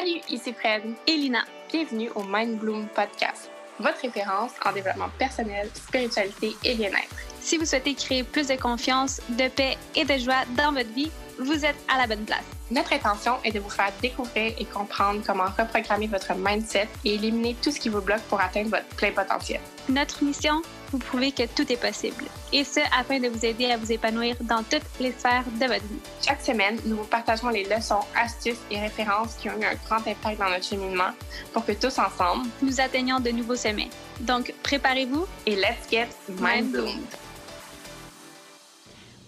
Salut, ici Fred et Lina. Bienvenue au Mind Bloom Podcast, votre référence en développement personnel, spiritualité et bien-être. Si vous souhaitez créer plus de confiance, de paix et de joie dans votre vie, vous êtes à la bonne place. Notre intention est de vous faire découvrir et comprendre comment reprogrammer votre mindset et éliminer tout ce qui vous bloque pour atteindre votre plein potentiel. Notre mission, vous prouver que tout est possible. Et ce, afin de vous aider à vous épanouir dans toutes les sphères de votre vie. Chaque semaine, nous vous partageons les leçons, astuces et références qui ont eu un grand impact dans notre cheminement pour que tous ensemble, nous atteignions de nouveaux sommets. Donc, préparez-vous et let's get mind bloomed.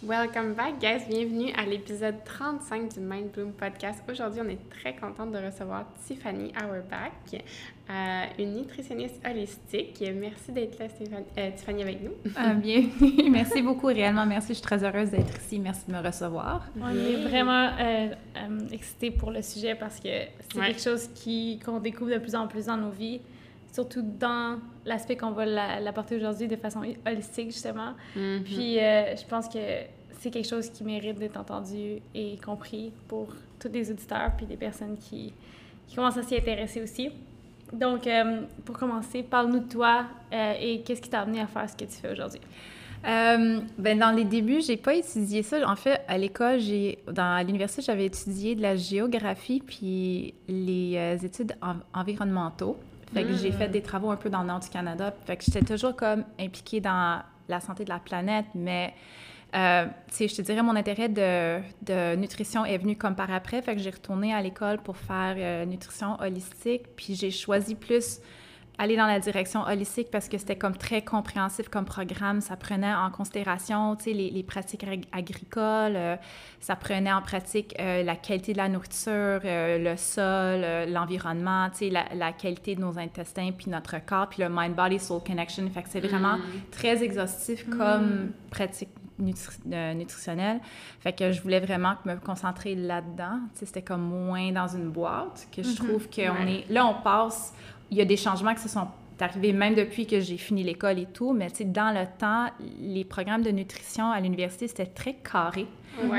Welcome back, guys. Bienvenue à l'épisode 35 du Mind Bloom Podcast. Aujourd'hui, on est très contente de recevoir Tiffany Auerbach, euh, une nutritionniste holistique. Merci d'être là, euh, Tiffany, avec nous. Euh, bienvenue. Merci beaucoup, réellement. Merci. Je suis très heureuse d'être ici. Merci de me recevoir. On est vraiment excités pour le sujet parce que c'est quelque chose qu'on découvre de plus en plus dans nos vies surtout dans l'aspect qu'on va l'apporter aujourd'hui de façon holistique, justement. Mm-hmm. Puis, euh, je pense que c'est quelque chose qui mérite d'être entendu et compris pour tous les auditeurs puis les personnes qui, qui commencent à s'y intéresser aussi. Donc, euh, pour commencer, parle-nous de toi euh, et qu'est-ce qui t'a amené à faire ce que tu fais aujourd'hui? ben dans les débuts, j'ai pas étudié ça. En fait, à l'école, j'ai dans l'université, j'avais étudié de la géographie puis les études environnementaux. Fait que j'ai fait mm. des travaux un peu dans le nord du Canada. Fait que j'étais toujours comme impliquée dans la santé de la planète, mais euh, je te dirais, mon intérêt de, de, nutrition est venu comme par après. Fait que j'ai retourné à l'école pour faire euh, nutrition holistique. Puis j'ai choisi plus aller dans la direction holistique parce que c'était comme très compréhensif comme programme. Ça prenait en considération, tu sais, les, les, pratiques agricoles, euh, ça prenait en pratique euh, la qualité de la nourriture, euh, le sol, l'environnement, tu sais, la, la, qualité de nos intestins, puis notre corps, puis le mind-body-soul connection. Fait que c'est vraiment mm. très exhaustif comme mm. pratique nutritionnelle. Fait que je voulais vraiment me concentrer là-dedans. Tu sais, c'était comme moins dans une boîte, que je mm-hmm. trouve qu'on est... Là, on passe il y a des changements qui se sont arrivés même depuis que j'ai fini l'école et tout, mais dans le temps, les programmes de nutrition à l'université, c'était très carré.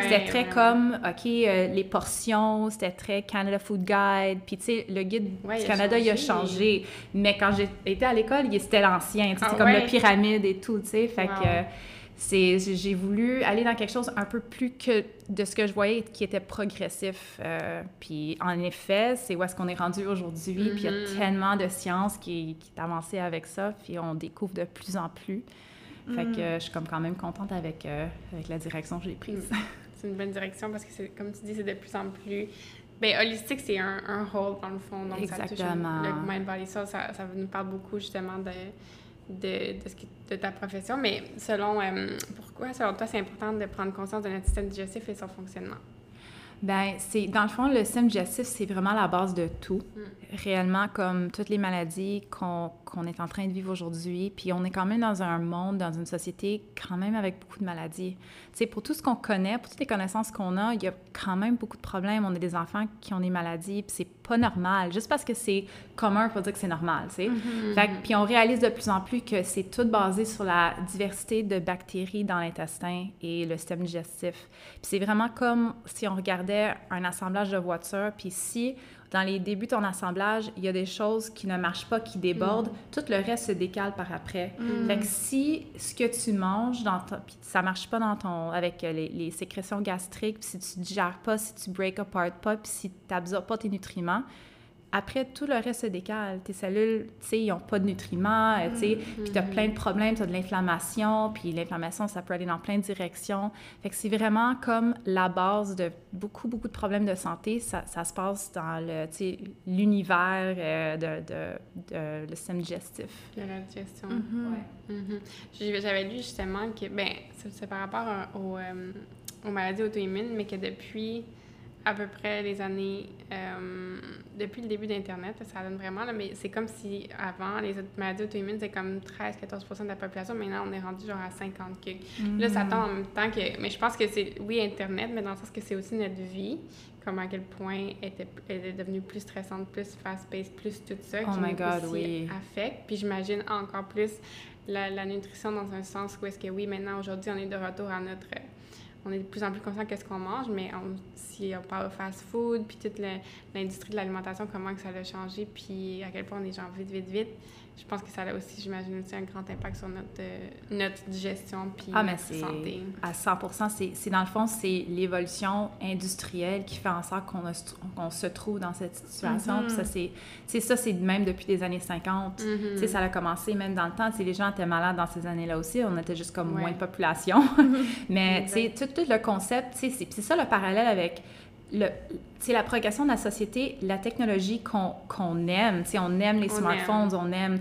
c'était très comme, OK, euh, les portions, c'était très Canada Food Guide. Puis, tu sais, le guide du Canada, il a changé. Mais quand j'étais à l'école, c'était l'ancien. C'était ah comme la pyramide et tout, tu sais. Fait que c'est j'ai voulu aller dans quelque chose un peu plus que de ce que je voyais qui était progressif. Euh, puis en effet, c'est où est-ce qu'on est rendu aujourd'hui. Puis il y a mm-hmm. tellement de sciences qui, qui est avancée avec ça, puis on découvre de plus en plus. Fait que mm. je suis comme quand même contente avec, euh, avec la direction que j'ai prise. Mm. C'est une bonne direction parce que, comme tu dis, c'est de plus en plus... Bien, holistique, c'est un, un whole dans le fond. Donc, Exactement. Ça touche le mind, body, soul. Ça, ça nous parle beaucoup justement de de, de, ce qui, de ta profession, mais selon euh, pourquoi, selon toi, c'est important de prendre conscience de notre système digestif et son fonctionnement? Ben, c'est dans le fond le système digestif, c'est vraiment la base de tout. Mm. Réellement, comme toutes les maladies qu'on est en train de vivre aujourd'hui, puis on est quand même dans un monde, dans une société quand même avec beaucoup de maladies. Tu sais, pour tout ce qu'on connaît, pour toutes les connaissances qu'on a, il y a quand même beaucoup de problèmes. On a des enfants qui ont des maladies, puis c'est pas normal. Juste parce que c'est commun, pour dire que c'est normal, tu sais. Mm-hmm. puis on réalise de plus en plus que c'est tout basé sur la diversité de bactéries dans l'intestin et le système digestif. Puis c'est vraiment comme si on regardait un assemblage de voitures, puis si dans les débuts de ton assemblage, il y a des choses qui ne marchent pas, qui débordent, mm. tout le reste se décale par après. Mm. Fait que si ce que tu manges, dans ton, puis ça marche pas dans ton, avec les, les sécrétions gastriques, puis si tu digères pas, si tu break apart pas, puis si tu n'absorbes pas tes nutriments, après, tout le reste se décale. Tes cellules, tu sais, ils n'ont pas de nutriments, euh, tu sais, puis tu as plein de problèmes, tu as de l'inflammation, puis l'inflammation, ça peut aller dans plein de directions. Fait que c'est vraiment comme la base de beaucoup, beaucoup de problèmes de santé. Ça, ça se passe dans le, tu sais, l'univers euh, de, de, le système digestif. De la digestion, mm-hmm. mm-hmm. J'avais lu justement que, ben c'est par rapport aux, euh, aux maladies auto-immunes, mais que depuis à peu près les années, euh, depuis le début d'Internet, ça donne vraiment, là, mais c'est comme si avant, les maladies auto-immunes, c'était comme 13-14% de la population. Maintenant, on est rendu genre à 50 que Là, ça tombe en même temps que. Mais je pense que c'est, oui, Internet, mais dans le sens que c'est aussi notre vie, comme à quel point était, elle est devenue plus stressante, plus fast-paced, plus tout ça, oh qui my God, oui. affecte. Puis j'imagine encore plus la, la, nutrition dans un sens où est-ce que, oui, maintenant, aujourd'hui, on est de retour à notre on est de plus en plus conscient qu'est-ce qu'on mange, mais si on parle de fast food, puis toute l'industrie de l'alimentation, comment que ça a changé, puis à quel point on est genre vite, vite, vite, je pense que ça a aussi, j'imagine, aussi un grand impact sur notre, euh, notre digestion puis ah, notre santé. À 100 c'est dans le fond, c'est l'évolution industrielle qui fait en sorte qu'on se trouve dans cette situation. Mm-hmm. ça, c'est ça, c'est même depuis les années 50. Mm-hmm. Tu sais, ça a commencé même dans le temps. les gens étaient malades dans ces années-là aussi. On était juste comme moins de population. Mais, tout, tout, le concept, c'est ça le parallèle avec c'est la progression de la société, la technologie qu'on aime. on aime les smartphones, on aime,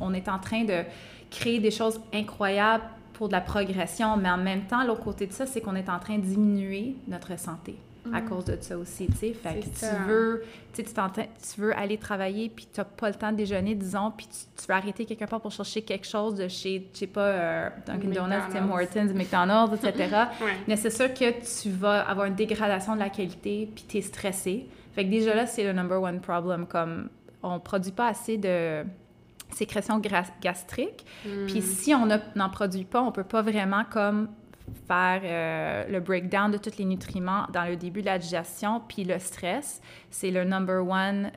on, est en train de créer des choses incroyables pour de la progression, mais en même temps, l'autre côté de ça, c'est qu'on est en train de diminuer notre santé à mm. cause de ça aussi, tu sais. Fait que tu veux, tu tu veux aller travailler, puis tu n'as pas le temps de déjeuner, disons, puis tu, veux arrêter quelque part pour chercher quelque chose de chez, je sais pas, euh, Dunkin' Donuts, Tim Hortons, McDonald's, etc. Mais c'est sûr que tu vas avoir une dégradation de la qualité, puis tu es stressé. Fait que déjà là, c'est le number one problem, comme on produit pas assez de sécrétion gastrique, puis mm. si on n'en produit pas, on peut pas vraiment comme faire euh, le breakdown de tous les nutriments dans le début de la digestion, puis le stress, c'est le number one,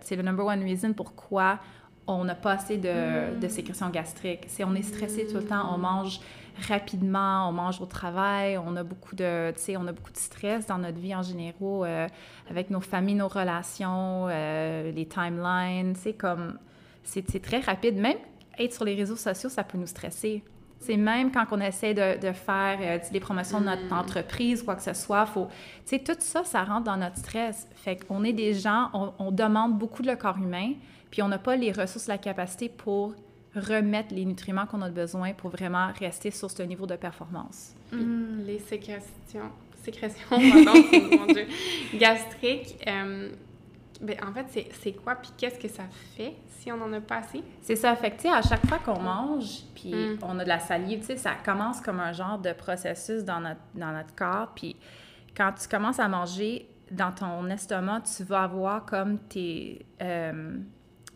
c'est le number one reason pourquoi on n'a pas assez de, de sécrétion gastrique. C'est on est stressé tout le temps, on mange rapidement, on mange au travail, on a beaucoup de, on a beaucoup de stress dans notre vie en général, euh, avec nos familles, nos relations, euh, les timelines, c'est comme, c'est très rapide. Même être sur les réseaux sociaux, ça peut nous stresser. C'est même quand on essaie de, de faire euh, des promotions de notre mm. entreprise, quoi que ce soit, faut, tout ça, ça rentre dans notre stress. Fait qu'on est des gens, on, demande beaucoup de le corps humain, puis on n'a pas les ressources, la capacité pour remettre les nutriments qu'on a besoin pour vraiment rester sur ce niveau de performance. Mm, les sécrétions, sécrétions pardon, mon Dieu, gastriques, euh, ben, en fait, c'est quoi, puis qu'est-ce que ça fait si on en a pas assez? C'est ça. Fait que, à chaque fois qu'on mange, puis mm. on a de la salive, tu sais, ça commence comme un genre de processus dans notre, dans notre corps. Puis quand tu commences à manger, dans ton estomac, tu vas avoir comme tes... Euh,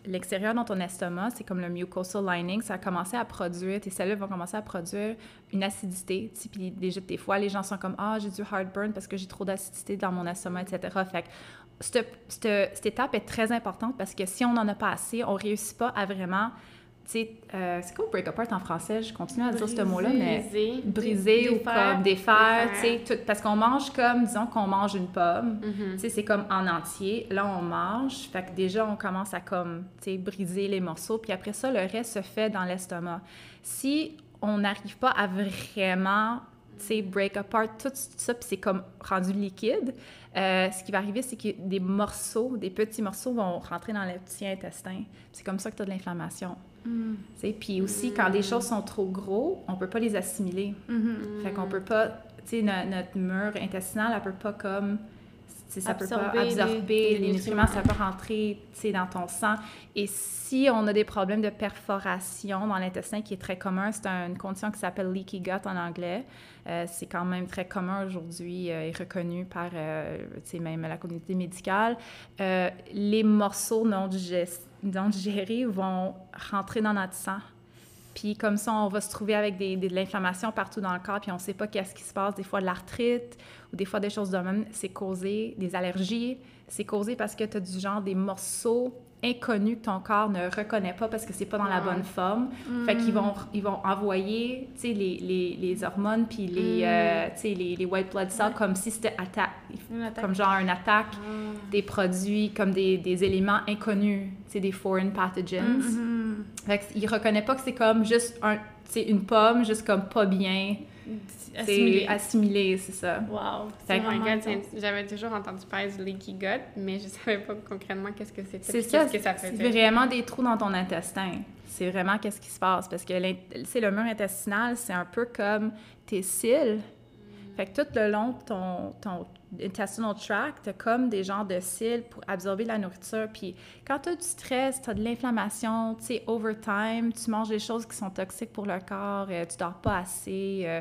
l'extérieur dans ton estomac, c'est comme le mucosal lining, ça a commencé à produire, tes cellules vont commencer à produire une acidité. Puis déjà, des fois, les gens sont comme Ah, j'ai du heartburn parce que j'ai trop d'acidité dans mon estomac, etc. Fait cette, cette, étape est très importante parce que si on n'en a pas assez, on ne réussit pas à vraiment euh, c'est quoi break apart en français? Je continue à dire ce mot-là, mais briser ou comme défaire, tu sais, parce qu'on mange comme, disons qu'on mange une pomme, tu sais, c'est comme en entier. Là, on mange, fait que déjà, on commence à comme, tu sais, briser les morceaux, puis après ça, le reste se fait dans l'estomac. Si on n'arrive pas à vraiment, break apart tout ça, puis c'est comme rendu liquide, euh, ce qui va arriver, c'est que des morceaux, des petits morceaux vont rentrer dans le petit intestin. C'est comme ça que tu as de l'inflammation. Mm. Puis aussi, quand des choses sont trop gros, on peut pas les assimiler. Mm-hmm. Fait qu'on peut pas, tu sais, notre mur intestinal, elle peut pas comme ça peut pas absorber les, nutriments, ça peut rentrer dans ton sang. Et si on a des problèmes de perforation dans l'intestin, qui est très commun, c'est une condition qui s'appelle leaky gut en anglais. Euh, c'est quand même très commun aujourd'hui euh, et reconnu par euh, même la communauté médicale. les morceaux non, non digérés vont rentrer dans notre sang puis comme ça, on va se trouver avec de l'inflammation partout dans le corps, puis on ne sait pas qu'est-ce qui se passe. Des fois, de l'arthrite ou des fois des choses de même. C'est causé des allergies. C'est causé parce que tu as du genre des morceaux inconnu que ton corps ne reconnaît pas parce que c'est pas dans la bonne forme. Fait qu'ils vont, mm. ils vont envoyer, tu sais, les, les, les, hormones puis les, mm. euh, les, les, white blood cells comme si c'était attaque, comme genre une attaque ah. des produits, comme des, des éléments inconnus, tu sais, des foreign pathogens. Mm-hmm. Fait qu'ils reconnaissent pas que c'est comme juste un, une pomme, juste comme pas bien assimilé. assimilé, c'est ça. Wow. J'avais toujours entendu parler du leaky gut, mais je savais pas concrètement qu'est-ce que c'était. C'est ça. que ça C'est vraiment des trous dans ton intestin. C'est vraiment qu'est-ce qui se passe. Parce que le mur intestinal, c'est un peu comme tes cils. Fait que tout le long de ton, ton intestinal tract, t'as comme des genres de cils pour absorber la nourriture. Puis quand tu as du stress, tu as de l'inflammation, tu sais, overtime, tu manges des choses qui sont toxiques pour le corps, euh, tu dors pas assez, euh,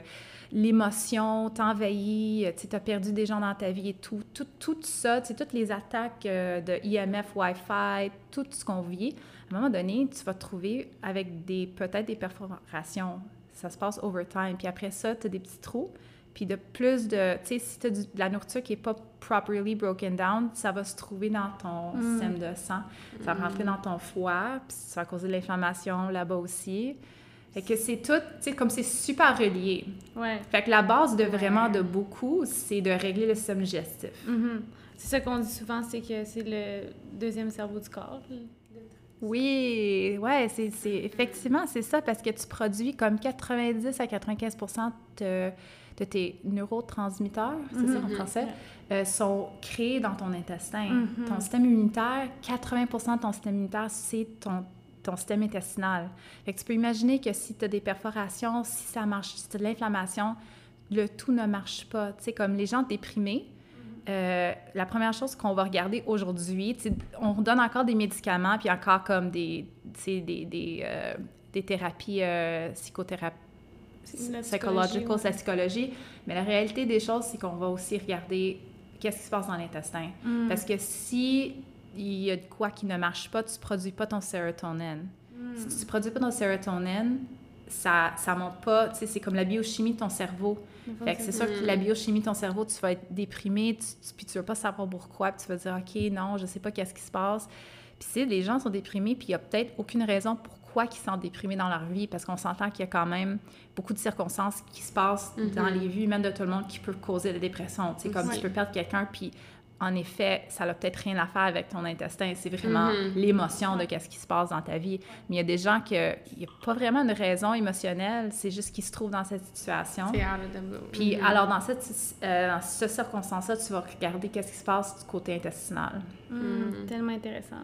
l'émotion t'envahit, euh, tu as perdu des gens dans ta vie et tout. Tout, tout ça, tu sais, toutes les attaques de IMF, Wi-Fi, tout ce qu'on vit, à un moment donné, tu vas te trouver avec des peut-être des perforations. Ça se passe overtime. Puis après ça, tu as des petits trous Puis de plus de, tu sais, si tu as de la nourriture qui n'est pas properly broken down, ça va se trouver dans ton Mm. système de sang. Ça va rentrer dans ton foie, puis ça va causer de l'inflammation là-bas aussi. Fait que c'est tout, tu sais, comme c'est super relié. Ouais. Fait que la base de vraiment de beaucoup, c'est de régler le système digestif. Mhm. C'est ça qu'on dit souvent, c'est que c'est le deuxième cerveau du corps. Oui, ouais, c'est, c'est- effectivement, c'est ça, parce que tu produis comme 90 à 95% de, de tes neurotransmetteurs, c'est ça en Mhm. français, euh, sont créés dans ton intestin. Mhm. Ton système immunitaire, 80 de ton système immunitaire, c'est ton, ton système intestinal. Fait que tu peux imaginer que si tu as des perforations, si ça marche, si tu as de l'inflammation, le tout ne marche pas. Tu sais, comme les gens déprimés, euh, la première chose qu'on va regarder aujourd'hui, on donne encore des médicaments, puis encore comme des, des, des, euh, des thérapies euh, psychological, ouais. c'est la psychologie. Mais la réalité des choses, c'est qu'on va aussi regarder qu'est-ce qui se passe dans l'intestin. Mm. Parce que si il y a de quoi qui ne marche pas, tu produis pas ton sérotonine. Mm. Si tu produis pas ton sérotonine, ça ça monte pas, tu sais, c'est comme la biochimie de ton cerveau. Fait que c'est sûr que la biochimie de ton cerveau, tu vas être déprimé, tu, tu- puis tu vas pas savoir pourquoi, puis tu vas dire OK, non, je sais pas qu'est-ce qui se passe. Puis si les gens sont déprimés, puis il y a peut-être aucune raison pourquoi ils sont déprimés dans leur vie parce qu'on s'entend qu'il y a quand même beaucoup de circonstances qui se passent Mhm. dans les vies humaines de tout le monde qui peuvent causer la dépression, tu sais comme Oui. tu peux perdre quelqu'un puis en effet, ça n'a peut-être rien à faire avec ton intestin. C'est vraiment Mhm. l'émotion de qu'est-ce qui se passe dans ta vie. Mais il y a des gens que il n'y a pas vraiment une raison émotionnelle. C'est juste qu'ils se trouvent dans cette situation. Puis Mhm. alors, dans cette, euh, dans cette circonstance-là, tu vas regarder qu'est-ce qui se passe du côté intestinal. Mm, Mm. Tellement intéressant.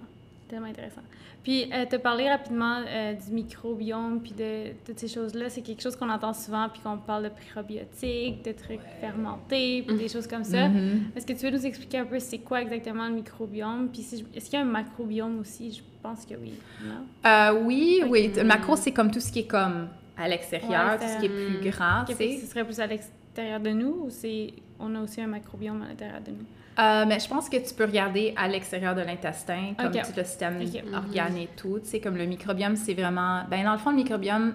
Tellement intéressant. Puis, euh, te parler rapidement euh, du microbiome, puis de toutes ces choses-là, c'est quelque chose qu'on entend souvent, puis qu'on parle de probiotiques, de trucs fermentés, puis des choses comme ça. Mm-hmm. Est-ce que tu veux nous expliquer un peu c'est quoi exactement le microbiome? Puis, si est-ce qu'il y a un macrobiome aussi? Je pense que oui. Non? Euh, oui, oui. Le macro, c'est comme tout ce qui est comme à l'extérieur, Ouais, tout ce qui est plus grand, Ok, tu fait que sais. ce serait plus à l'extérieur de nous ou c'est on a aussi un macrobiome à l'intérieur de nous? Euh, mais je pense que tu peux regarder à l'extérieur de l'intestin, comme tout le système Ok. organe et tout. Tu sais, comme le microbiome, c'est vraiment... Ben, dans le fond, le microbiome,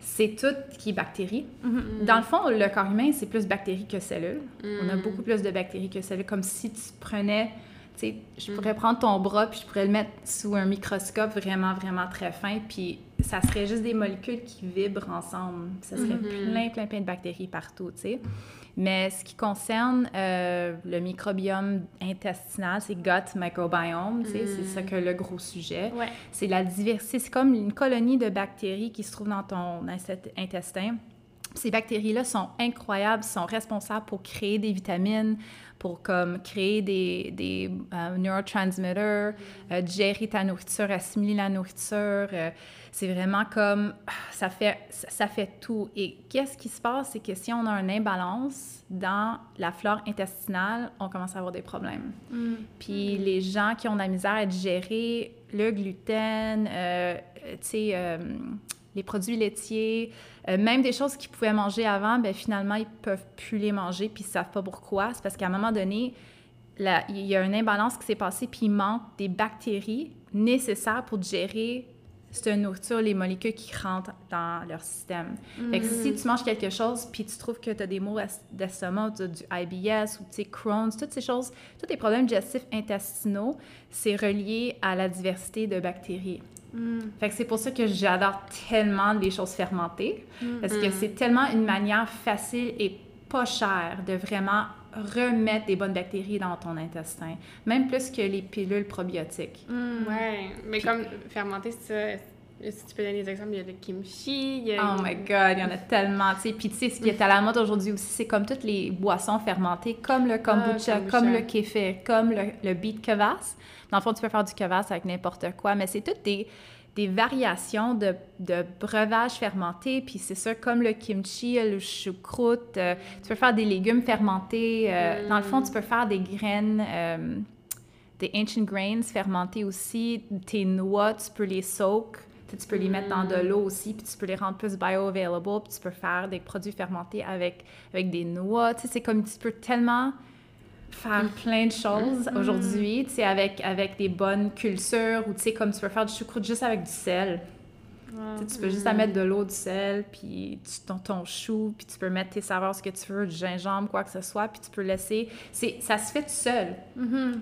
c'est tout qui est bactéries. Mhm. Dans le fond, le corps humain, c'est plus bactéries que cellules. On a Mm. beaucoup plus de bactéries que cellules. Comme si tu prenais, tu sais, je pourrais prendre ton bras puis je pourrais le mettre sous un microscope vraiment, vraiment très fin, puis ça serait juste des molécules qui vibrent ensemble. Ça serait Mhm. plein, plein, plein de bactéries partout, tu sais. Mais ce qui concerne euh, le microbiome intestinal, c'est gut microbiome, c'est ça que le gros sujet. Ouais. C'est la diversité, c'est comme une colonie de bactéries qui se trouve dans ton intestin. Ces bactéries-là sont incroyables, sont responsables pour créer des vitamines, pour comme créer des, des euh, neurotransmitters, euh, gérer ta nourriture, assimiler la nourriture. C'est vraiment comme ah, ça fait ça, fait tout. Et qu'est-ce qui se passe, c'est que si on a un imbalance dans la flore intestinale, on commence à avoir des problèmes. Mm. Puis les gens qui ont de la misère à digérer le gluten, euh, euh, tu sais, euh, les produits laitiers, euh, même des choses qu'ils pouvaient manger avant, ben finalement, ils peuvent plus les manger, puis ils savent pas pourquoi. C'est parce qu'à un moment donné, il y a une imbalance qui s'est passée, puis il manque des bactéries nécessaires pour digérer cette nourriture, les molécules qui rentrent dans leur système. Fait que si tu manges quelque chose, puis tu trouves que tu as des maux est- d'estomac, du IBS ou tu sais, Crohn's, toutes ces choses, tous les problèmes digestifs intestinaux, c'est relié à la diversité de bactéries. Mm. Fait que c'est pour ça que j'adore tellement les choses fermentées, parce que c'est tellement une manière facile et pas chère de vraiment remettre des bonnes bactéries dans ton intestin, même plus que les pilules probiotiques. Mm. Ouais, mais comme fermenté, c'est ça. Si tu peux donner des exemples, il y a le kimchi, il y a... Oh my god, il y en a tellement, tu sais. Puis tu sais, ce qui est à la mode aujourd'hui aussi, c'est comme toutes les boissons fermentées, comme le kombucha, kombucha. comme le kéfir, comme le, le beet kvass. Dans le fond, tu peux faire du kvass avec n'importe quoi, mais c'est toutes des, des variations de, de breuvages fermentés. Puis c'est ça, comme le kimchi, le choucroute, euh, tu peux faire des légumes fermentés. euh, Dans le fond, tu peux faire des graines... euh, des ancient grains fermentés aussi, tes noix, tu peux les soak, tu peux les mettre dans de l'eau aussi, puis tu peux les rendre plus bioavailable, puis tu peux faire des produits fermentés avec, avec des noix. Tu sais, c'est comme tu peux tellement faire plein de choses aujourd'hui, tu sais, avec, avec des bonnes cultures, ou tu sais, comme tu peux faire du choucroute juste avec du sel. Tu peux juste à mettre de l'eau, du sel, puis tu, ton, ton chou, puis tu peux mettre tes saveurs, ce que tu veux, du gingembre, quoi que ce soit, puis tu peux laisser... Ça se fait tout seul.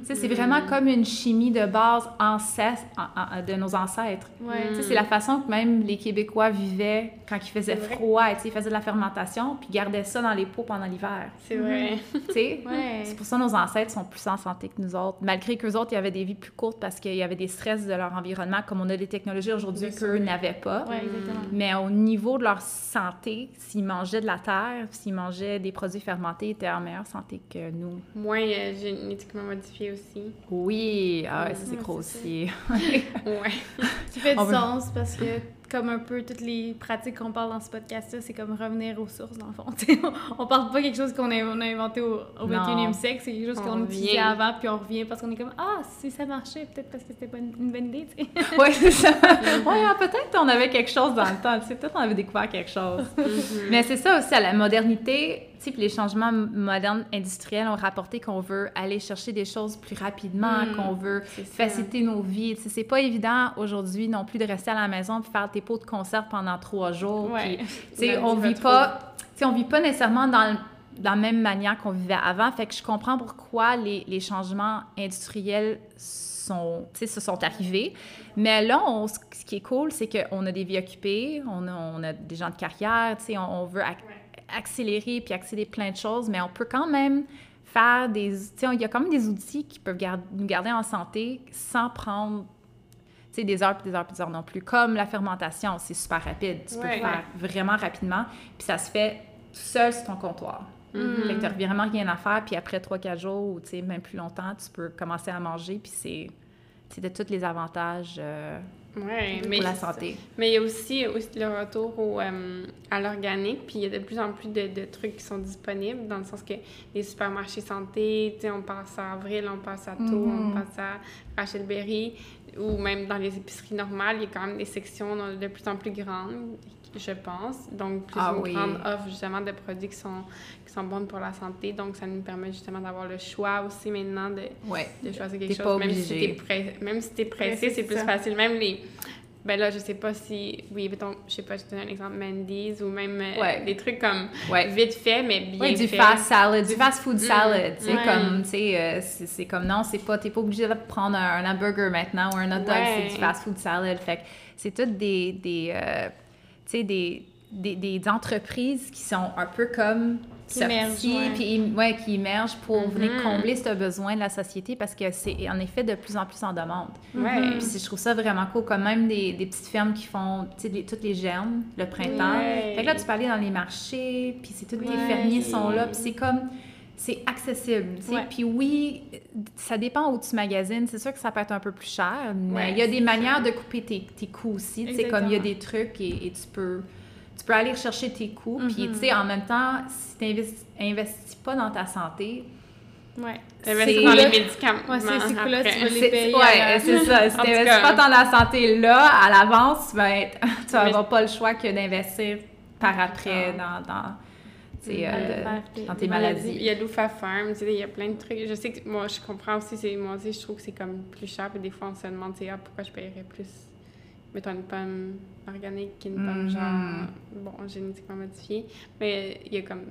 C'est Mm. vraiment comme une chimie de base ancêtre, en- en- de nos ancêtres. Sais, C'est la façon que même les Québécois vivaient quand il faisait C'est froid. tu sais, Ils faisaient de la fermentation, puis gardaient ça dans les pots pendant l'hiver. C'est vrai. Tu sais? Ouais. C'est pour ça que nos ancêtres sont plus en santé que nous autres. Malgré qu'eux autres, ils avaient des vies plus courtes parce qu'il y avait des stress de leur environnement, comme on a des technologies aujourd'hui qu'eux n'avaient pas. Ouais, exactement. Mais au niveau de leur santé, s'ils mangeaient de la terre, s'ils mangeaient des produits fermentés, ils étaient en meilleure santé que nous. Moins euh, génétiquement modifié aussi. Oui, ah, ouais, ça, c'est grossier. Ouais. Ça fait du sens parce que, comme un peu toutes les pratiques qu'on parle dans ce podcast-là, c'est comme revenir aux sources, dans le fond. Tu sais, on, parle pas quelque chose qu'on a, inventé au, au Non. 21e siècle, c'est quelque chose On qu'on utilisait avant, puis on revient parce qu'on est comme Ah, si ça marchait, peut-être parce que c'était pas une, une bonne idée, tu sais. ouais, c'est ça. Ouais, ah, peut-être qu'on avait quelque chose dans le temps. Tu sais, peut-être qu'on avait découvert quelque chose. Mm-hmm. Mais c'est ça aussi, à la modernité, sais, les changements modernes industriels ont rapporté qu'on veut aller chercher des choses plus rapidement, Mm. qu'on veut faciliter nos vies. C'est pas évident aujourd'hui non plus de rester à la maison puis faire tes pots de conserve pendant trois jours. Ouais. puis, on vit pas, on vit pas nécessairement dans le- la même manière qu'on vivait avant. Fait que je comprends pourquoi les, les changements industriels sont, se sont arrivés. Mais là, on- ce qui est cool, c'est qu'on a des vies occupées, on a, on a des gens de carrière, on, on veut accélérer puis accéder plein de choses, mais on peut quand même faire des... Tu sais, il y a quand même des outils qui peuvent nous garder en santé sans prendre tu sais, des heures puis des heures puis des heures non plus. Comme la fermentation, c'est super rapide. Tu peux le faire vraiment rapidement, puis ça se fait tout seul sur ton comptoir. Mhm. Fait que t'as vraiment rien à faire, puis après 3-4 jours, ou tu sais, même plus longtemps, tu peux commencer à manger, puis c'est c'est de tous les avantages euh, Ouais, mais, pour la santé. mais il y a aussi, aussi le retour au, euh, à l'organique, puis il y a de plus en plus de, de trucs qui sont disponibles, dans le sens que les supermarchés santé, on passe à Avril, on passe à Tau, Mhm. on passe à Rachel Berry, ou même dans les épiceries normales, il y a quand même des sections de plus en plus grandes, je pense. Donc, plus Ah une oui. grande offre justement de produits qui sont, qui sont bons pour la santé. Donc, ça nous permet justement d'avoir le choix aussi maintenant de, Ouais. de choisir quelque chose. pas même si t'es pressé, même si t'es pressé, Ouais, c'est plus ça. facile. Même les. Ben là, je sais pas si. Oui, mettons, je sais pas, je te donne un exemple, Mendy's ou même euh, des trucs comme Ouais. vite fait, mais bien Ouais, du fait. fast salad, du fast food Mm. salad, tu sais, Ouais. comme, tu sais, euh, c'est c'est comme, non, c'est pas, t'es pas obligé de prendre un, un hamburger maintenant ou un hot dog, Ouais. c'est du fast food salad, fait que c'est toutes des, des euh, tu sais, des, des, des entreprises qui sont un peu comme Qui émergent, sorties, ouais. puis ouais, qui émergent pour venir Mhm. combler ce besoin de la société parce que c'est en effet de plus en plus en demande. Puis je trouve ça vraiment cool, comme même des, des petites fermes qui font, tu sais, les- toutes les germes le printemps. Ouais. Fait que là, tu peux aller dans les marchés, puis c'est tous les fermiers sont là, puis c'est comme, c'est accessible. Ouais. Puis oui, ça dépend où tu magasines. C'est sûr que ça peut être un peu plus cher, mais Ouais, il y a des c'est manières de couper tes, tes coûts aussi, sais, comme il y a des trucs et, et tu peux... Tu peux aller chercher tes coûts, puis Mhm. tu sais, en même temps, si tu n'investis pas dans ta santé, Ouais. T'investis c'est- dans les médicaments. Ouais, c'est- c'est cool, là, tu après. vas les c'est payer ouais, à la- c'est ça. Si t'investis pas dans la santé là, à l'avance, tu vas être- tu Mais- n'auras pas le choix que d'investir par après dans. Euh, dans tes Il maladies. y a Loufa Farm, tu sais, il y a plein de trucs. Je sais que moi, je comprends aussi, c'est, moi aussi, je trouve que c'est comme plus cher, puis des fois, on se demande, ah, pourquoi je paierais plus, mettons, une pomme organique qu'une pomme, Mhm. genre, bon, génétiquement modifiée. Mais il y a comme,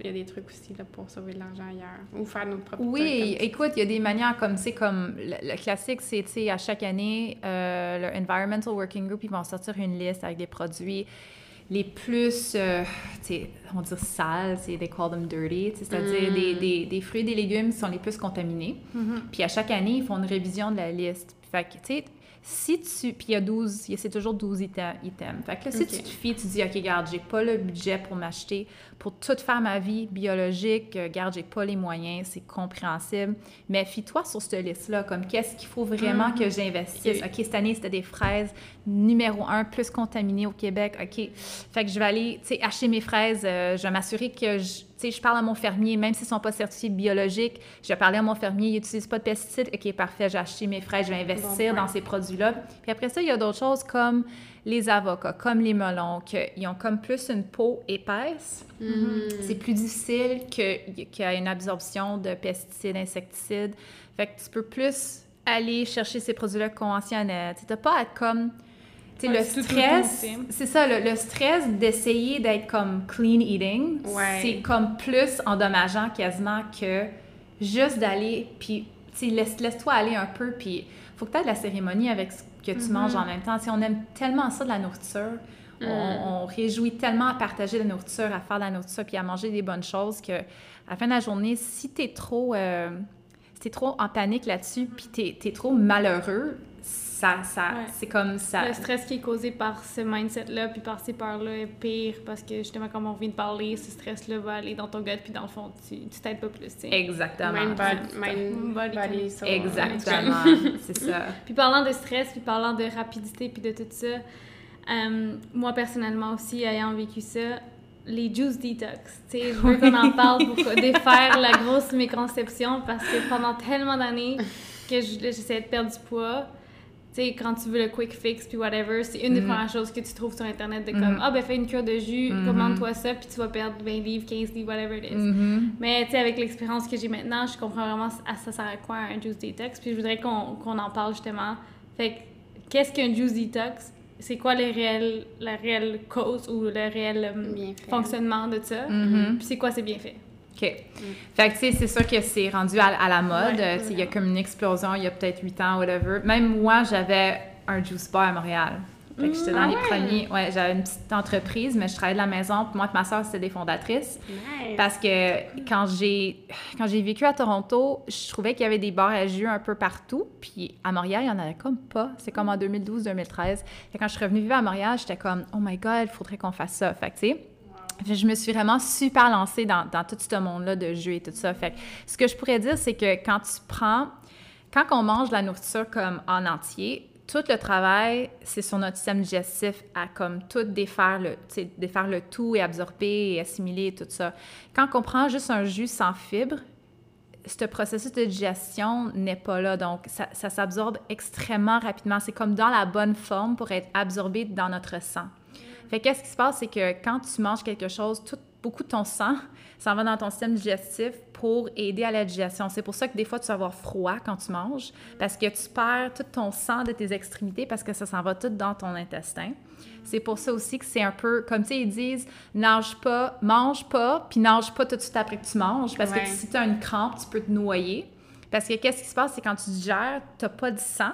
il y a des trucs aussi, là, pour sauver de l'argent ailleurs, ou faire nos propres Oui, trucs. écoute, il y a des manières comme, c'est comme, le, le classique, c'est, tu sais, à chaque année, euh, le Environmental Working Group, ils vont sortir une liste avec des produits les plus, euh, on sales, they call them dirty, c'est-à-dire Mm. des, des, des fruits et des légumes qui sont les plus contaminés. Mhm. Puis à chaque année, ils font une révision de la liste. Fait que, tu sais, si tu... Puis il y a 12, il y a- c'est toujours 12 ite- items. Fait que là, si tu te fies, tu dis, OK, garde, j'ai pas le budget pour m'acheter, pour tout faire ma vie biologique, euh, garde, j'ai pas les moyens, c'est compréhensible. Mais fie-toi sur cette liste-là, comme qu'est-ce qu'il faut vraiment que j'investisse? Ok. OK, cette année, c'était des fraises numéro un, plus contaminées au Québec. OK, fait que je vais aller, tu sais, acheter mes fraises, euh, je vais m'assurer que je... Sais, je parle à mon fermier, même s'ils ne sont pas certifiés biologiques, je vais parler à mon fermier, il n'utilise pas de pesticides. OK, parfait, j'ai acheté mes fraises, je vais investir Bon dans ces produits-là. Puis après ça, il y a d'autres choses comme les avocats, comme les melons, qu'ils ont comme plus une peau épaisse. Mhm. C'est plus difficile qu'il y ait une absorption de pesticides, insecticides. Fait que tu peux plus aller chercher ces produits-là conventionnels. Tu n'as pas à être comme... Le stress, c'est ça, le, stress d'essayer d'être comme clean eating, c'est comme plus endommageant quasiment que juste d'aller, puis, tu laisse, laisse-toi aller un peu, puis faut que tu aies de la cérémonie avec ce que tu mm-hmm. manges en même temps. Si on aime tellement ça de la nourriture, mm. on, réjouit tellement à partager la nourriture, à faire de la nourriture, puis à manger des bonnes choses que à la fin de la journée, si tu es trop... Euh, si es trop en panique là-dessus, puis tu es, trop malheureux, ça, c'est comme ça. Le stress qui est causé par ce mindset-là, puis par ces peurs-là est pire parce que justement, comme on vient de parler, ce stress-là va aller dans ton gut, puis dans le fond, tu t'aides pas plus. Exactement. Mind, body, body, soul. Exactement. c'est ça. Puis parlant de stress, puis parlant de rapidité, puis de tout ça, euh, moi personnellement aussi, ayant vécu ça, les juice detox. Tu sais, je veux qu'on en parle pour défaire la grosse méconception parce que pendant tellement d'années que j'essayais de perdre du poids, tu sais, quand tu veux le quick fix puis whatever, c'est une des mm-hmm. premières choses que tu trouves sur Internet de comme, mm-hmm. ah, ben fais une cure de jus, mm-hmm. commande-toi ça, puis tu vas perdre 20 livres, 15 livres, whatever it is. Mais tu sais, avec l'expérience que j'ai maintenant, je comprends vraiment à ça sert à quoi un juice detox, puis je voudrais qu'on en parle justement. Fait qu'est-ce qu'un juice detox? C'est quoi les réels, la réelle cause ou le réel euh, fonctionnement de ça? Puis c'est quoi c'est bien fait? OK. Fait que, tu sais, c'est sûr que c'est rendu à, la mode. il y a comme une explosion il y a peut-être 8 ans, whatever. Même moi, j'avais un juice bar à Montréal. Fait que j'étais dans les ah premiers. Ouais, j'avais une petite entreprise, mais je travaillais de la maison. Puis moi et ma soeur, c'était des fondatrices. Parce que quand j'ai quand j'ai vécu à Toronto, je trouvais qu'il y avait des bars à jus un peu partout. Puis à Montréal, il y en avait comme pas. C'est comme en 2012-2013. Et quand je suis revenue vivre à Montréal, j'étais comme, oh my God, il faudrait qu'on fasse ça. Fait que, tu sais, je me suis vraiment super lancée dans, tout ce monde-là de jeu et tout ça. Ce que je pourrais dire, c'est que quand tu prends, quand on mange la nourriture comme en entier, tout le travail, c'est sur notre système digestif à comme tout défaire le, défaire le tout et absorber et assimiler et tout ça. Quand on prend juste un jus sans fibres, ce processus de digestion n'est pas là. Donc, ça s'absorbe extrêmement rapidement. C'est comme dans la bonne forme pour être absorbé dans notre sang. Fait qu'est-ce qui se passe, c'est que quand tu manges quelque chose, tout, beaucoup de ton sang s'en va dans ton système digestif pour aider à la digestion. C'est pour ça que des fois, tu vas avoir froid quand tu manges, parce que tu perds tout ton sang de tes extrémités parce que ça s'en va tout dans ton intestin. C'est pour ça aussi que c'est un peu, comme tu sais, ils disent, nage pas, mange pas, puis nage pas tout de suite après que tu manges, parce que si tu as une crampe, tu peux te noyer. Parce que qu'est-ce qui se passe, c'est quand tu digères, tu n'as pas de sang,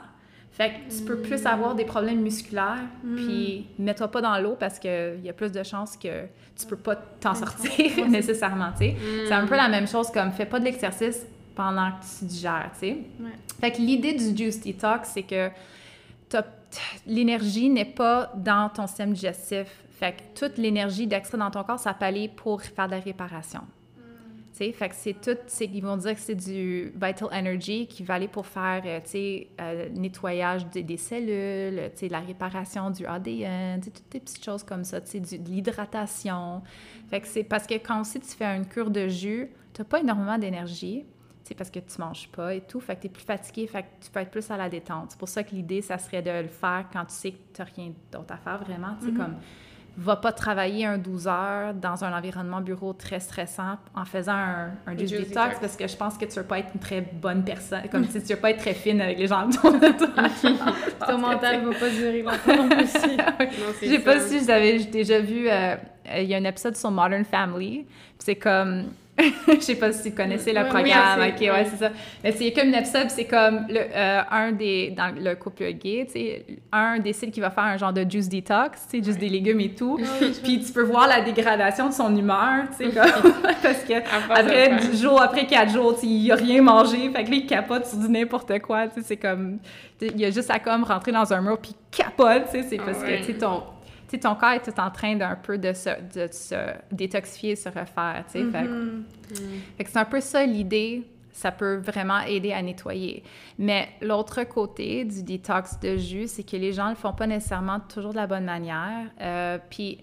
fait que tu peux plus avoir des problèmes musculaires, mm. puis mets-toi pas dans l'eau parce qu'il y a plus de chances que tu peux pas t'en sortir nécessairement, tu sais. C'est un peu la même chose comme fais pas de l'exercice pendant que tu digères, tu sais. Fait que l'idée du juice detox, c'est que l'énergie n'est pas dans ton système digestif. Fait que toute l'énergie d'extrait dans ton corps, ça peut aller pour faire de la réparation. Fait que c'est tout, ils vont dire que c'est du vital energy qui va aller pour faire, euh, tu sais, euh, nettoyage des, cellules, tu sais, la réparation du ADN, toutes des petites choses comme ça, tu sais, de l'hydratation. Fait que c'est parce que quand aussi tu fais une cure de jus, tu n'as pas énormément d'énergie, c'est parce que tu manges pas et tout, fait que tu es plus fatigué, fait que tu peux être plus à la détente. C'est pour ça que l'idée, ça serait de le faire quand tu sais que tu n'as rien d'autre à faire vraiment, tu sais, mm-hmm. comme va pas travailler un 12 heures dans un environnement bureau très stressant en faisant un, un juice detox parce que je pense que tu vas pas être une très bonne personne, comme si tu vas pas être très fine avec les gens autour de toi. Ton mental va pas durer longtemps aussi. Je sais pas si j'avais déjà vu, euh, il y a un épisode sur Modern Family, c'est comme je sais pas si tu connaissais le programme. ok, ouais, c'est ça. Mais c'est comme une épisode, c'est comme le, euh, un des, dans le couple gay, tu sais, un décide qu'il va faire un genre de juice detox, tu sais, juste des légumes et tout. Puis tu peux voir la dégradation de son humeur, tu sais, parce que après 10 jours, après 4 jours, tu sais, il a rien mangé, fait que là, il capote sur du n'importe quoi, tu sais, c'est comme, il a juste à comme rentrer dans un mur puis capote, tu sais, c'est parce que, tu sais, ton sais, ton corps est tout en train d'un peu de se, de se détoxifier, se refaire, tu sais. Mm-hmm. fait, que c'est un peu ça l'idée. Ça peut vraiment aider à nettoyer. Mais l'autre côté du détox de jus, c'est que les gens ne le font pas nécessairement toujours de la bonne manière. Euh, puis,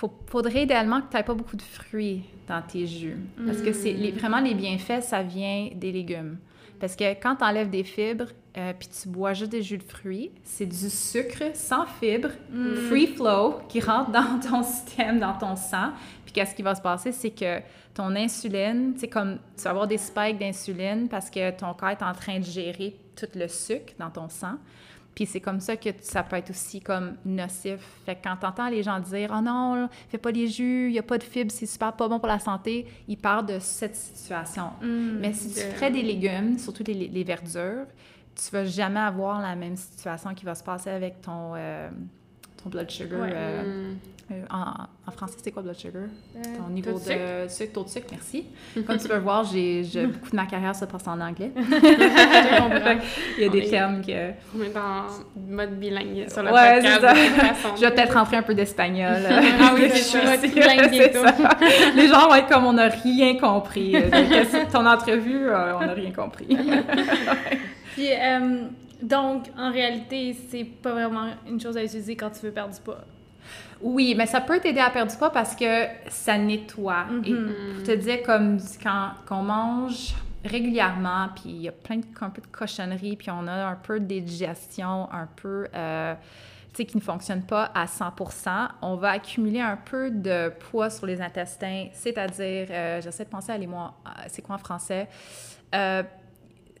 il faudrait idéalement que tu n'aies pas beaucoup de fruits dans tes jus. Parce que c'est mm. vraiment les bienfaits, ça vient des légumes. Parce que quand tu enlèves des fibres, euh, puis tu bois juste des jus de fruits, c'est du sucre sans fibres, mm. free flow, qui rentre dans ton système, dans ton sang. Puis qu'est-ce qui va se passer, c'est que ton insuline, c'est comme tu vas avoir des spikes d'insuline parce que ton corps est en train de gérer tout le sucre dans ton sang. Puis c'est comme ça que ça peut être aussi comme nocif. Fait que quand t'entends les gens dire « Oh non, fais pas les jus, il y a pas de fibres, c'est super pas bon pour la santé », ils parlent de cette situation. Mm. Mais si tu ferais des légumes, surtout les, les verdures, tu vas jamais avoir la même situation qui va se passer avec ton, euh, ton blood sugar. Ouais. euh, Mm. euh, en, en français, c'est quoi blood sugar? Euh, Ton niveau taux de de sucre, taux de sucre, merci. Comme tu peux voir, j'ai beaucoup de ma carrière se passe en anglais. Il y a On des est- termes que... On est dans mode bilingue sur le Ouais, podcast. c'est ça. de. Je vais peut-être rentrer un peu d'espagnol. Ah oui, c'est ça. Les gens vont être comme on n'a rien compris. Donc, ton entrevue, on n'a rien compris. Puis, donc, en réalité, c'est pas vraiment une chose à utiliser quand tu veux perdre du poids. Oui, mais ça peut t'aider à perdre du poids parce que ça nettoie. Et Mhm. je te disais, comme quand on mange régulièrement, puis il y a plein de, un peu de cochonneries, puis on a un peu de digestion, un peu, euh, tu sais, qui ne fonctionne pas à 100% on va accumuler un peu de poids sur les intestins, c'est-à-dire, euh, j'essaie de penser à les mots, c'est quoi en français? Euh,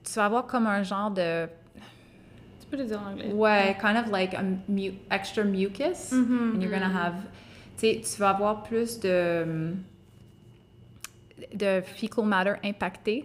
tu vas avoir comme un genre de, peux le dire en anglais. ouais, kind of like a mu- extra mucus. Mhm. And you're gonna have, tu sais, tu vas avoir plus de, de fecal matter impacté.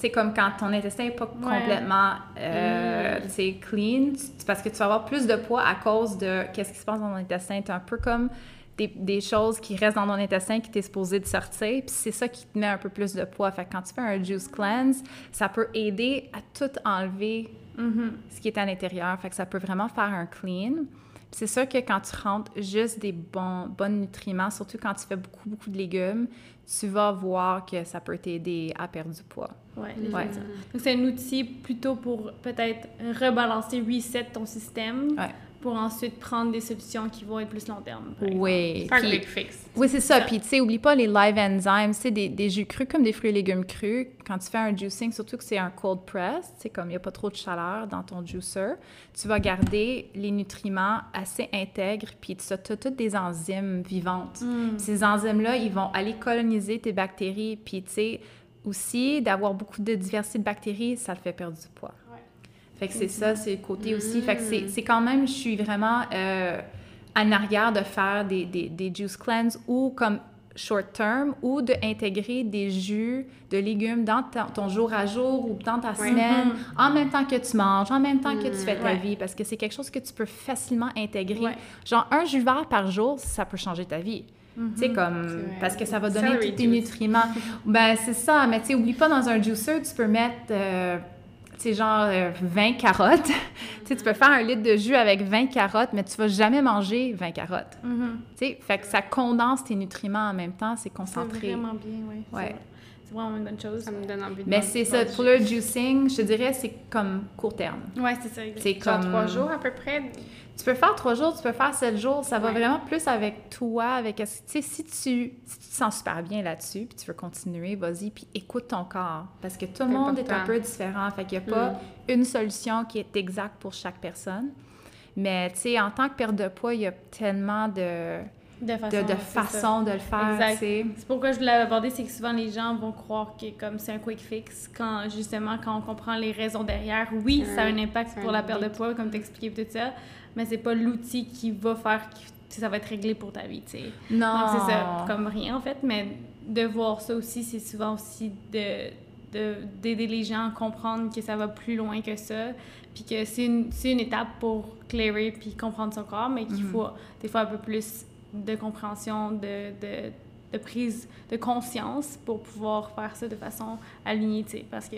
Sais, comme quand ton intestin n'est pas complètement, euh, sais, clean, c'est parce que tu vas avoir plus de poids à cause de qu'est-ce qui se passe dans ton intestin. Tu un peu comme des, des choses qui restent dans ton intestin qui t'es supposé de sortir, puis c'est ça qui te met un peu plus de poids. Fait que quand tu fais un juice cleanse, ça peut aider à tout enlever Mhm. ce qui est à l'intérieur. Fait que ça peut vraiment faire un clean. Puis C'est sûr que quand tu rentres juste des bons, bons nutriments, surtout quand tu fais beaucoup, beaucoup de légumes, tu vas voir que ça peut t'aider à perdre du poids. Ouais. Donc, c'est un outil plutôt pour peut-être rebalancer, reset ton système Ouais. Pour ensuite prendre des solutions qui vont être plus long terme. par. Oui. Puis- quick fix. oui, c'est ça. Puis, tu sais, oublie pas les live enzymes, sais, des, des jus crus comme des fruits et légumes crus. Quand tu fais un juicing, surtout que c'est un cold press, sais, comme il n'y a pas trop de chaleur dans ton juicer, tu vas garder les nutriments assez intègres, puis tu as toutes des enzymes vivantes. Mm. Ces enzymes-là, ils vont aller coloniser tes bactéries. Puis, tu sais, aussi, d'avoir beaucoup de diversité de bactéries, ça le fait perdre du poids. Fait que c'est ça, c'est le côté aussi. Fait que Mm. c'est- c'est quand même, je suis vraiment euh, en arrière de faire des, des, des juice cleanse ou comme short term ou d'intégrer des jus de légumes dans ta- ton jour à jour ou dans ta semaine, Mhm. en même temps que tu manges, en même temps que tu fais ta Ouais. vie, parce que c'est quelque chose que tu peux facilement intégrer. Ouais. Genre, un jus vert par jour, ça peut changer ta vie. Tu sais, comme, C'est vrai. parce que ça va donner tous tes nutriments. ben, c'est ça, mais tu sais, oublie pas, dans un juicer, tu peux mettre, euh, tu sais, genre euh, 20 carottes. tu sais, tu peux faire un litre de jus avec 20 carottes, mais tu vas jamais manger 20 carottes. Mhm. Tu sais, fait que ça condense tes nutriments en même temps, c'est C'est concentré. vraiment bien, oui. Ouais. C'est vraiment une bonne chose. Ça me donne envie de Mais c'est ça, pour le juicing, je te dirais, c'est comme court terme. Ouais, c'est ça. C'est comme... trois jours à peu près. Tu peux faire trois jours, tu peux faire sept jours. Ça va Ouais. vraiment plus avec toi, avec... Tu sais, si tu, si tu te sens super bien là-dessus, puis tu veux continuer, vas-y, puis écoute ton corps. Parce que tout le monde est un peu différent. Fait qu'il n'y a pas une solution qui est exacte pour chaque personne. Mais, tu sais, en tant que perte de poids, il y a tellement de, De façon. de, façons de le faire. C'est pourquoi je voulais aborder, c'est que souvent les gens vont croire que comme c'est un quick fix, quand justement quand on comprend les raisons derrière, oui, ça a un impact pour un la perte de poids, comme t'expliquais tout ça, mais c'est pas l'outil qui va faire que ça va être réglé pour ta vie, tu sais. Non. Donc c'est ça, comme rien en fait, mais de voir ça aussi, c'est souvent aussi de de- d'aider les gens à comprendre que ça va plus loin que ça, puis que c'est une, une étape pour clairer puis comprendre son corps, mais qu'il Mhm. faut des fois un peu plus de compréhension, de, de, de prise de conscience pour pouvoir faire ça de façon alignée, tu sais, parce que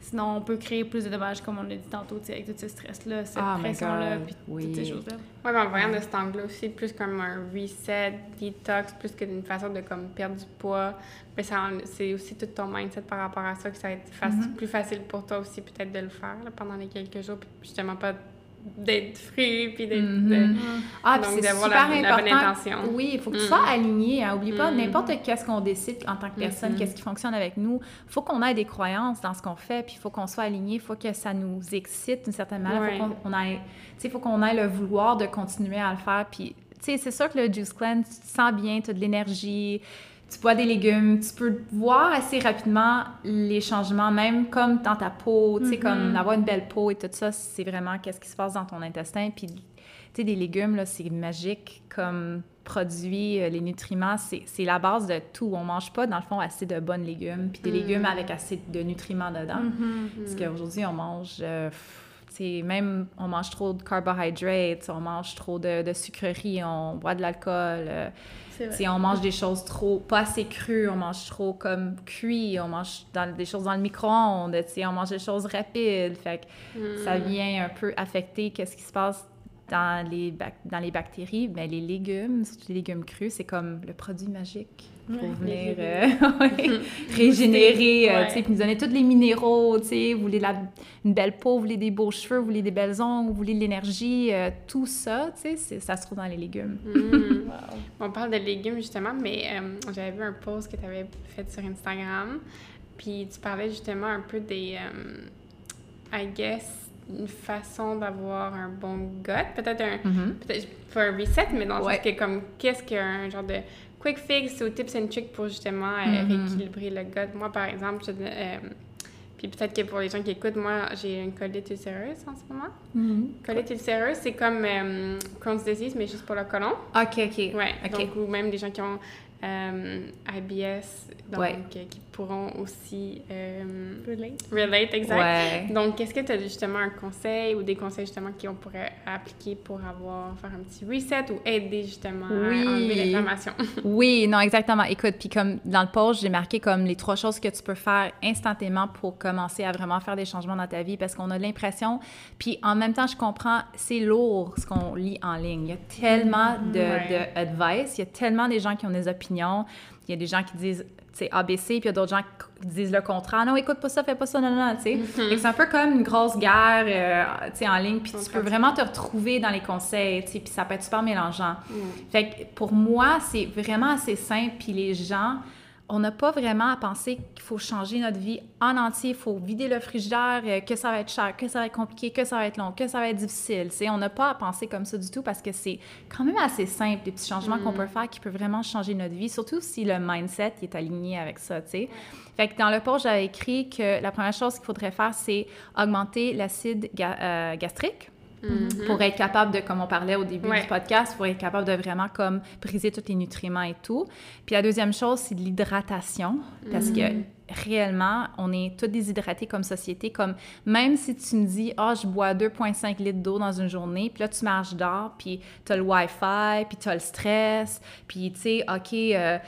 sinon on peut créer plus de dommages, comme on a dit tantôt, tu sais, avec tout ce stress-là, cette Oh pression-là, puis oui. toutes ces choses-là. Ouais, mais en voyant de cet angle-là aussi, plus comme un reset, detox, plus que d'une façon de comme perdre du poids. Mais c'est aussi tout ton mindset par rapport à ça, que ça va être faci- Mhm. plus facile pour toi aussi peut-être de le faire là, pendant les quelques jours, puis justement pas d'être fru, puis d'être... Mhm. de- Ah, Donc, puis c'est super la- la bonne important. intention. Oui, il faut que tu Mm. sois aligné. Hein. Oublie pas, Mm. n'importe qu'est-ce qu'on décide en tant que personne, Mhm. qu'est-ce qui fonctionne avec nous, faut qu'on ait des croyances dans ce qu'on fait, puis il faut qu'on soit aligné, il faut que ça nous excite d'une certaine manière. Ouais. faut qu'on on ait, tu faut qu'on ait le vouloir de continuer à le faire. Puis, tu sais, c'est sûr que le juice cleanse, tu te sens bien, tu as de l'énergie, tu bois des légumes, tu peux voir assez rapidement les changements, même comme dans ta peau, tu sais, comme Mhm. avoir une belle peau et tout ça, c'est vraiment qu'est-ce qui se passe dans ton intestin. Puis, tu sais, des légumes, là, c'est magique comme produit, euh, les nutriments, c'est la base de tout. On mange pas, dans le fond, assez de bonnes légumes, puis des Mhm. légumes avec assez de nutriments dedans. Mhm. Parce qu'aujourd'hui, on mange, euh, tu sais, même on mange trop de carbohydrates, on mange trop de, de sucreries, on boit de l'alcool, euh, vrai. sais, on mange des choses trop, pas assez crues, on mange trop comme cuit, on mange dans, des choses dans le micro-ondes, on mange des choses rapides. Fait que Mm. ça vient un peu affecter qu'est-ce qui se passe dans les, dans les bactéries. Mais les légumes, surtout les légumes crus, c'est comme le produit magique pour Ouais, venir euh, ouais, régénérer, euh, Ouais. tu sais, puis nous donner tous les minéraux, tu sais, vous voulez la- une belle peau, vous voulez des beaux cheveux, vous voulez des belles ongles, vous voulez de l'énergie, euh, tout ça, tu sais, ça se trouve dans les légumes. Mm. Wow. On parle de légumes justement, mais euh, j'avais vu un post que tu avais fait sur Instagram. Puis tu parlais justement un peu des, I guess, une façon d'avoir un bon gut. Peut-être un, Mhm. peut-être pas un reset, mais dans le Ouais. sens que comme qu'est-ce qu'un genre de quick fix ou tips and tricks pour justement euh, Mhm. rééquilibrer le gut? Moi, par exemple, je, euh, puis peut-être que pour les gens qui écoutent, moi, j'ai une colite ulcéreuse en ce moment. Mhm. Colite ulcéreuse, c'est comme euh, Crohn's disease, mais juste pour le côlon. OK, OK. Ouais, donc ou même des gens qui ont euh, IBS, donc Ouais. qui pourront aussi euh, Relate. relate, exact. Ouais. Donc, est-ce que tu as justement un conseil ou des conseils justement qu'on pourrait appliquer pour avoir, faire un petit reset ou aider justement Oui. à enlever l'inflammation? Oui, non, exactement. Écoute, puis comme dans le post, j'ai marqué comme les trois choses que tu peux faire instantanément pour commencer à vraiment faire des changements dans ta vie parce qu'on a l'impression, puis en même temps, je comprends, c'est lourd ce qu'on lit en ligne. Il y a tellement de, Ouais. de advice, il y a tellement des gens qui ont des opinions, il y a des gens qui disent, ABC, puis il y a d'autres gens qui disent le contraire. Non, écoute pas ça, fais pas ça, non, non, non, tu sais. Fait que C'est un peu comme une grosse guerre, euh, tu sais, en ligne, puis tu peux vraiment te retrouver dans les conseils, tu sais, puis ça peut être super mélangeant. Fait que pour moi, c'est vraiment assez simple. Puis les gens, on n'a pas vraiment à penser qu'il faut changer notre vie en entier. Il faut vider le frigidaire, euh, que ça va être cher, que ça va être compliqué, que ça va être long, que ça va être difficile. Tu sais, on n'a pas à penser comme ça du tout parce que c'est quand même assez simple, des petits changements qu'on peut faire qui peuvent vraiment changer notre vie, surtout si le mindset est aligné avec ça, tu sais. Fait que dans le post, j'avais écrit que la première chose qu'il faudrait faire, c'est augmenter l'acide ga- euh, gastrique pour être capable de, comme on parlait au début Ouais. du podcast, pour être capable de vraiment comme briser tous les nutriments et tout. Puis la deuxième chose, c'est l'hydratation, parce que réellement, on est tous déshydratés comme société. Comme même si tu me dis, ah, je bois 2,5 litres d'eau dans une journée, puis là, tu marches dehors, puis tu as le Wi-Fi, puis tu as le stress, puis tu sais, OK, euh,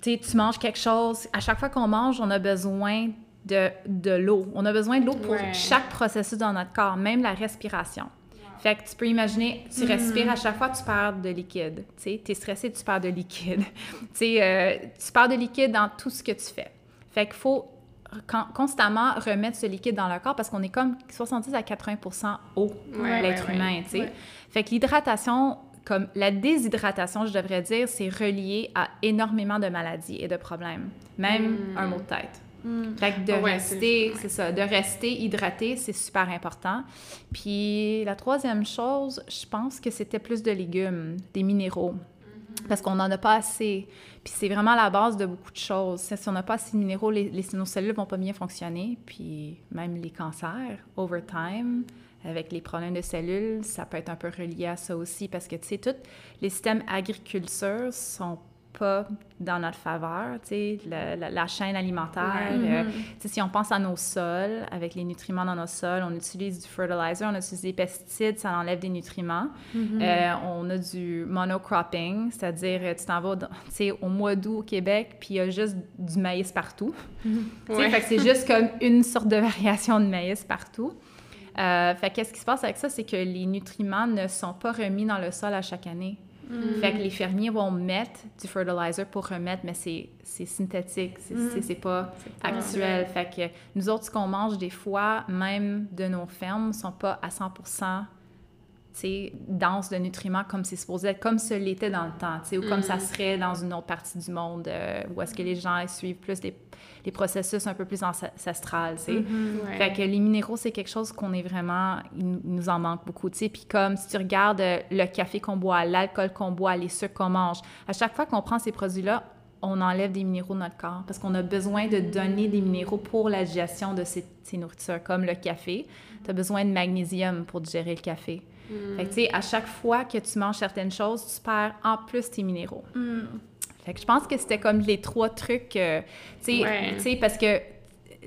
tu manges quelque chose. À chaque fois qu'on mange, on a besoin de, de l'eau. On a besoin de l'eau pour Ouais. chaque processus dans notre corps, même la respiration. Fait que tu peux imaginer, tu respires à chaque fois, tu perds de liquide. Tu sais, es stressé, tu perds de liquide. tu sais, euh, tu perds de liquide dans tout ce que tu fais. Fait qu'il faut con- constamment remettre ce liquide dans le corps parce qu'on est comme 70 à 80 eau, Ouais, l'être ouais, humain, tu sais. Fait que l'hydratation, comme la déshydratation, je devrais dire, c'est relié à énormément de maladies et de problèmes, même Mm. un mot de tête. Mm. Fait que de Ouais, rester, c'est- ça, de rester hydraté, c'est super important. Puis la troisième chose, je pense que c'était plus de légumes, des minéraux. Parce qu'on n'en a pas assez. Puis c'est vraiment la base de beaucoup de choses. Si on n'a pas assez de minéraux, les, les- nos cellules vont pas bien fonctionner. Puis même les cancers, over time, avec les problèmes de cellules, ça peut être un peu relié à ça aussi. Parce que, tu sais, tous les systèmes agriculteurs sont pas dans notre faveur, tu sais, la, la- la chaîne alimentaire. Euh, sais, si on pense à nos sols, avec les nutriments dans nos sols, on utilise du fertilizer, on utilise des pesticides, ça enlève des nutriments. Euh, on a du monocropping, c'est-à-dire, euh, tu t'en vas dans- au mois d'août au Québec, puis il y a juste du maïs partout. Tu sais, Ouais. C'est juste comme une sorte de variation de maïs partout. Euh, fait qu'est-ce qui se passe avec ça, c'est que les nutriments ne sont pas remis dans le sol à chaque année. Fait que les fermiers vont mettre du fertilizer pour remettre, mais c'est synthétique, c'est pas pas actuel. Fait que nous autres, ce qu'on mange des fois, même de nos fermes, sont pas à 100 denses de nutriments comme c'est supposé être, comme ce l'était dans le temps, ou comme ça serait dans une autre partie du monde, euh, où est-ce que les gens suivent plus des, des processus un peu plus ancestrales. Ouais. Fait que les minéraux, c'est quelque chose qu'on est vraiment... Il nous- en manque beaucoup. Puis comme si tu regardes euh, le café qu'on boit, l'alcool qu'on boit, les sucres qu'on mange, à chaque fois qu'on prend ces produits-là, on enlève des minéraux de notre corps parce qu'on a besoin de donner des minéraux pour la digestion de ces, ces nourritures, comme le café. Tu as besoin de magnésium pour digérer le café. Mm. Fait que, tu sais, à chaque fois que tu manges certaines choses, tu perds en plus tes minéraux. Mm. Fait que je pense que c'était comme les trois trucs, euh, tu sais, Ouais. parce que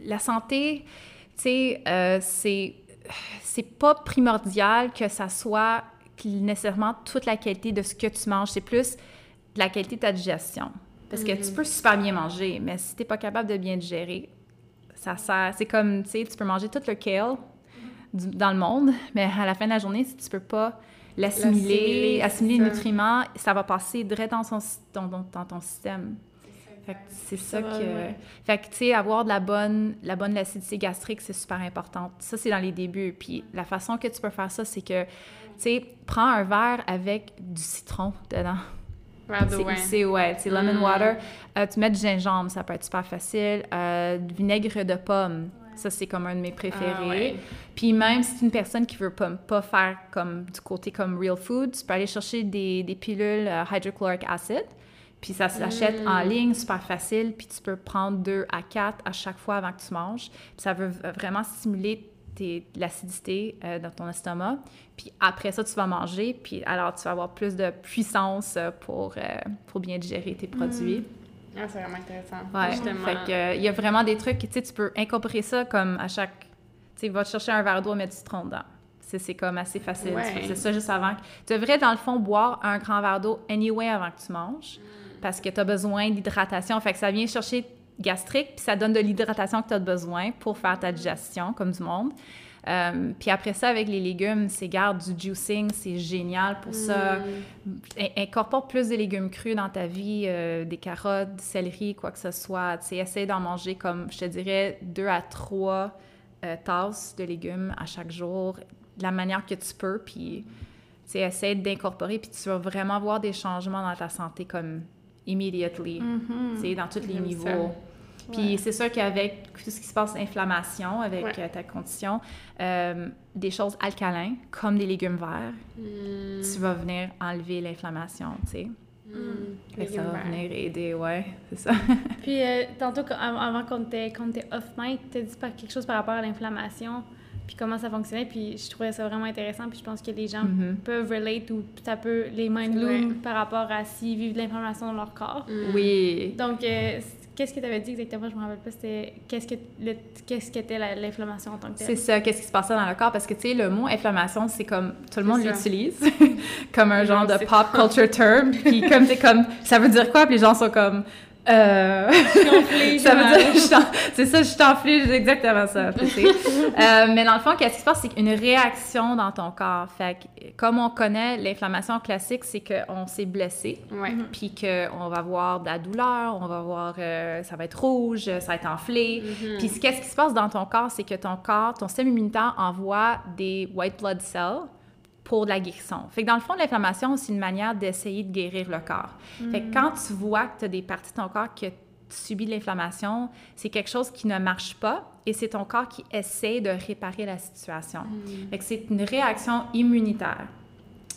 la santé, tu sais, euh, c'est c'est pas primordial que ça soit nécessairement toute la qualité de ce que tu manges, c'est plus de la qualité de ta digestion. Parce que tu peux super bien manger, mais si t'es pas capable de bien digérer, ça sert, c'est comme, tu sais, tu peux manger tout le kale du- dans le monde, mais à la fin de la journée, si tu peux pas l'assimiler, assimiler les nutriments, ça va passer direct dans, son, dans, dans- dans ton système. C'est ça, que... ouais. Fait que, tu sais, avoir de la bonne, la bonne acidité gastrique, c'est super important. Ça, c'est dans les débuts. Puis la façon que tu peux faire ça, c'est que, tu sais, prends un verre avec du citron dedans. C'est- ouais, c'est lemon Mm. water. Euh, tu mets du gingembre, ça peut être super facile. Euh, du vinaigre de pomme, ça, c'est comme un de mes préférés. Ah, ouais. Puis même si c'est une personne qui veut pas, pas faire comme du côté comme real food, tu peux aller chercher des, des pilules euh, hydrochloric acid. Puis ça s'achète Mm. en ligne, super facile. Puis tu peux prendre deux à quatre à chaque fois avant que tu manges. Puis ça veut v- vraiment stimuler l'acidité euh, dans ton estomac. Puis après ça, tu vas manger. Puis alors, tu vas avoir plus de puissance euh, pour, euh, pour bien digérer tes produits. Ah, c'est vraiment intéressant. Ouais. Justement. Fait que, euh, il y a vraiment des trucs, tu sais, tu peux incorporer ça comme à chaque... Tu sais, va te chercher un verre d'eau, mettre du citron dedans. C'est c'est comme assez facile. Ouais. Fais ça juste avant. Tu devrais, dans le fond, boire un grand verre d'eau anyway avant que tu manges parce que tu as besoin d'hydratation. Fait que ça vient chercher gastrique, puis ça donne de l'hydratation que tu as besoin pour faire ta digestion, comme du monde. Euh, puis après ça, avec les légumes, c'est garde du juicing, c'est génial pour ça. In- Incorpore plus de légumes crus dans ta vie, euh, des carottes, du céleri, quoi que ce soit. Tu sais, essaie d'en manger comme, je te dirais, deux à trois euh, tasses de légumes à chaque jour, de la manière que tu peux. Puis, tu sais, essaie d'incorporer, puis tu vas vraiment voir des changements dans ta santé comme immediately, tu sais, dans tous les niveaux. ça. Puis c'est sûr qu'avec tout ce qui se passe, inflammation, avec Ouais. euh, ta condition, euh, des choses alcalines, comme des légumes verts, Mm. tu vas venir enlever l'inflammation, tu sais. Mm. Ça va venir aider, ouais, c'est ça. Puis, euh, tantôt, avant qu'on était off-mic, tu as dit quelque chose par rapport à l'inflammation, puis comment ça fonctionnait, puis je trouvais ça vraiment intéressant, puis je pense que les gens Mhm. peuvent relate ou ça peut les mind bloom par rapport à s'ils vivent de l'inflammation dans leur corps. Mm. Oui. Donc, euh, qu'est-ce que tu avais dit exactement? Je me rappelle pas. C'était qu'est-ce que le- qu'est-ce qu'était la- l'inflammation en tant que C'est telle? ça, qu'est-ce qui se passait dans le corps? Parce que, tu sais, le mot inflammation, c'est comme, tout le monde C'est l'utilise comme un genre de c'est pop culture term. Puis comme, c'est comme, ça veut dire quoi? Puis les gens sont comme, euh... Enflé, ça veut dire, c'est ça, je suis enflée, c'est exactement ça. Euh, mais dans le fond, qu'est-ce qui se passe? C'est une réaction dans ton corps. Fait que, comme on connaît, l'inflammation classique, c'est qu'on s'est blessé, Ouais. puis qu'on va avoir de la douleur, on va voir, euh, ça va être rouge, ça va être enflé. Mhm. Puis qu'est-ce qui se passe dans ton corps, c'est que ton corps, ton système immunitaire envoie des white blood cells pour de la guérison. Fait que dans le fond, l'inflammation, c'est une manière d'essayer de guérir le corps. Fait que quand tu vois que tu as des parties de ton corps que tu subis de l'inflammation, c'est quelque chose qui ne marche pas et c'est ton corps qui essaie de réparer la situation. Fait que c'est une réaction immunitaire.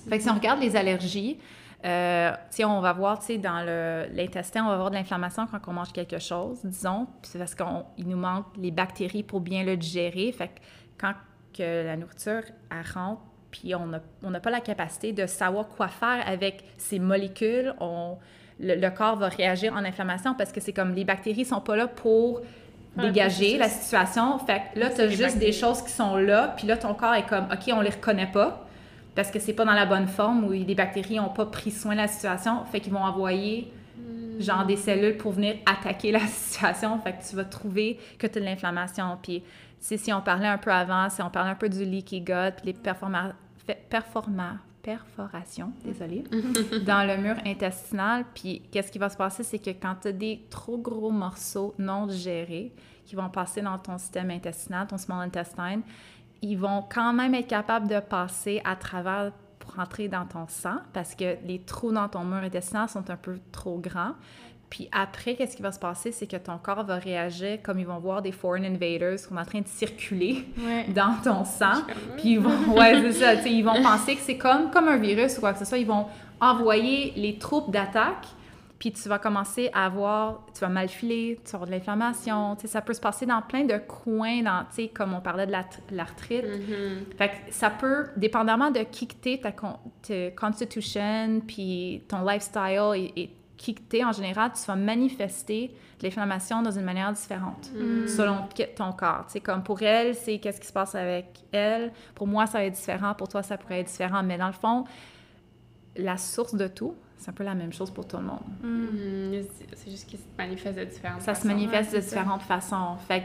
Fait que si on regarde les allergies, euh, on va voir, dans l'intestin, on va avoir de l'inflammation quand on mange quelque chose, disons, c'est parce qu'il nous manque les bactéries pour bien le digérer. Fait que quand que la nourriture, elle rentre, puis on n'a on pas la capacité de savoir quoi faire avec ces molécules, on, le, le corps va réagir en inflammation parce que c'est comme les bactéries sont pas là pour dégager la situation. Fait que là, tu as juste des choses qui sont là, puis là, ton corps est comme, OK, on les reconnaît pas parce que c'est pas dans la bonne forme où les bactéries n'ont pas pris soin de la situation. Fait qu'ils vont envoyer genre des cellules pour venir attaquer la situation. Fait que tu vas trouver que tu as de l'inflammation. Puis, si on parlait un peu avant, si on parlait un peu du leaky gut, puis les performa- perforations, désolée, dans le mur intestinal. Puis, qu'est-ce qui va se passer, c'est que quand tu as des trop gros morceaux non digérés qui vont passer dans ton système intestinal, ton small intestine, ils vont quand même être capables de passer à travers pour rentrer dans ton sang parce que les trous dans ton mur intestinal sont un peu trop grands. Puis après, qu'est-ce qui va se passer? C'est que ton corps va réagir comme ils vont voir des foreign invaders qui sont en train de circuler Ouais. dans ton sang. Puis ils vont, ouais, c'est ça, ils vont penser que c'est comme, comme un virus ou quoi que ce soit. Ils vont envoyer les troupes d'attaque. puis tu vas commencer à avoir, tu vas mal filer, tu vas avoir de l'inflammation, ça peut se passer dans plein de coins, dans, comme on parlait de l'arthrite. Mm-hmm. Fait que ça peut, dépendamment de qui que t'es, ta, ta constitution, puis ton lifestyle et, et qui que t'es en général, tu vas manifester l'inflammation dans une manière différente Mm. selon ton corps. Sais, comme pour elle, c'est qu'est-ce qui se passe avec elle. Pour moi, ça va être différent. Pour toi, ça pourrait être différent. Mais dans le fond, la source de tout, c'est un peu la même chose pour tout le monde. Mhm. C'est juste qu'il se manifeste de différentes Ça façons. se manifeste Ouais, de c'est ça. différentes façons. Fait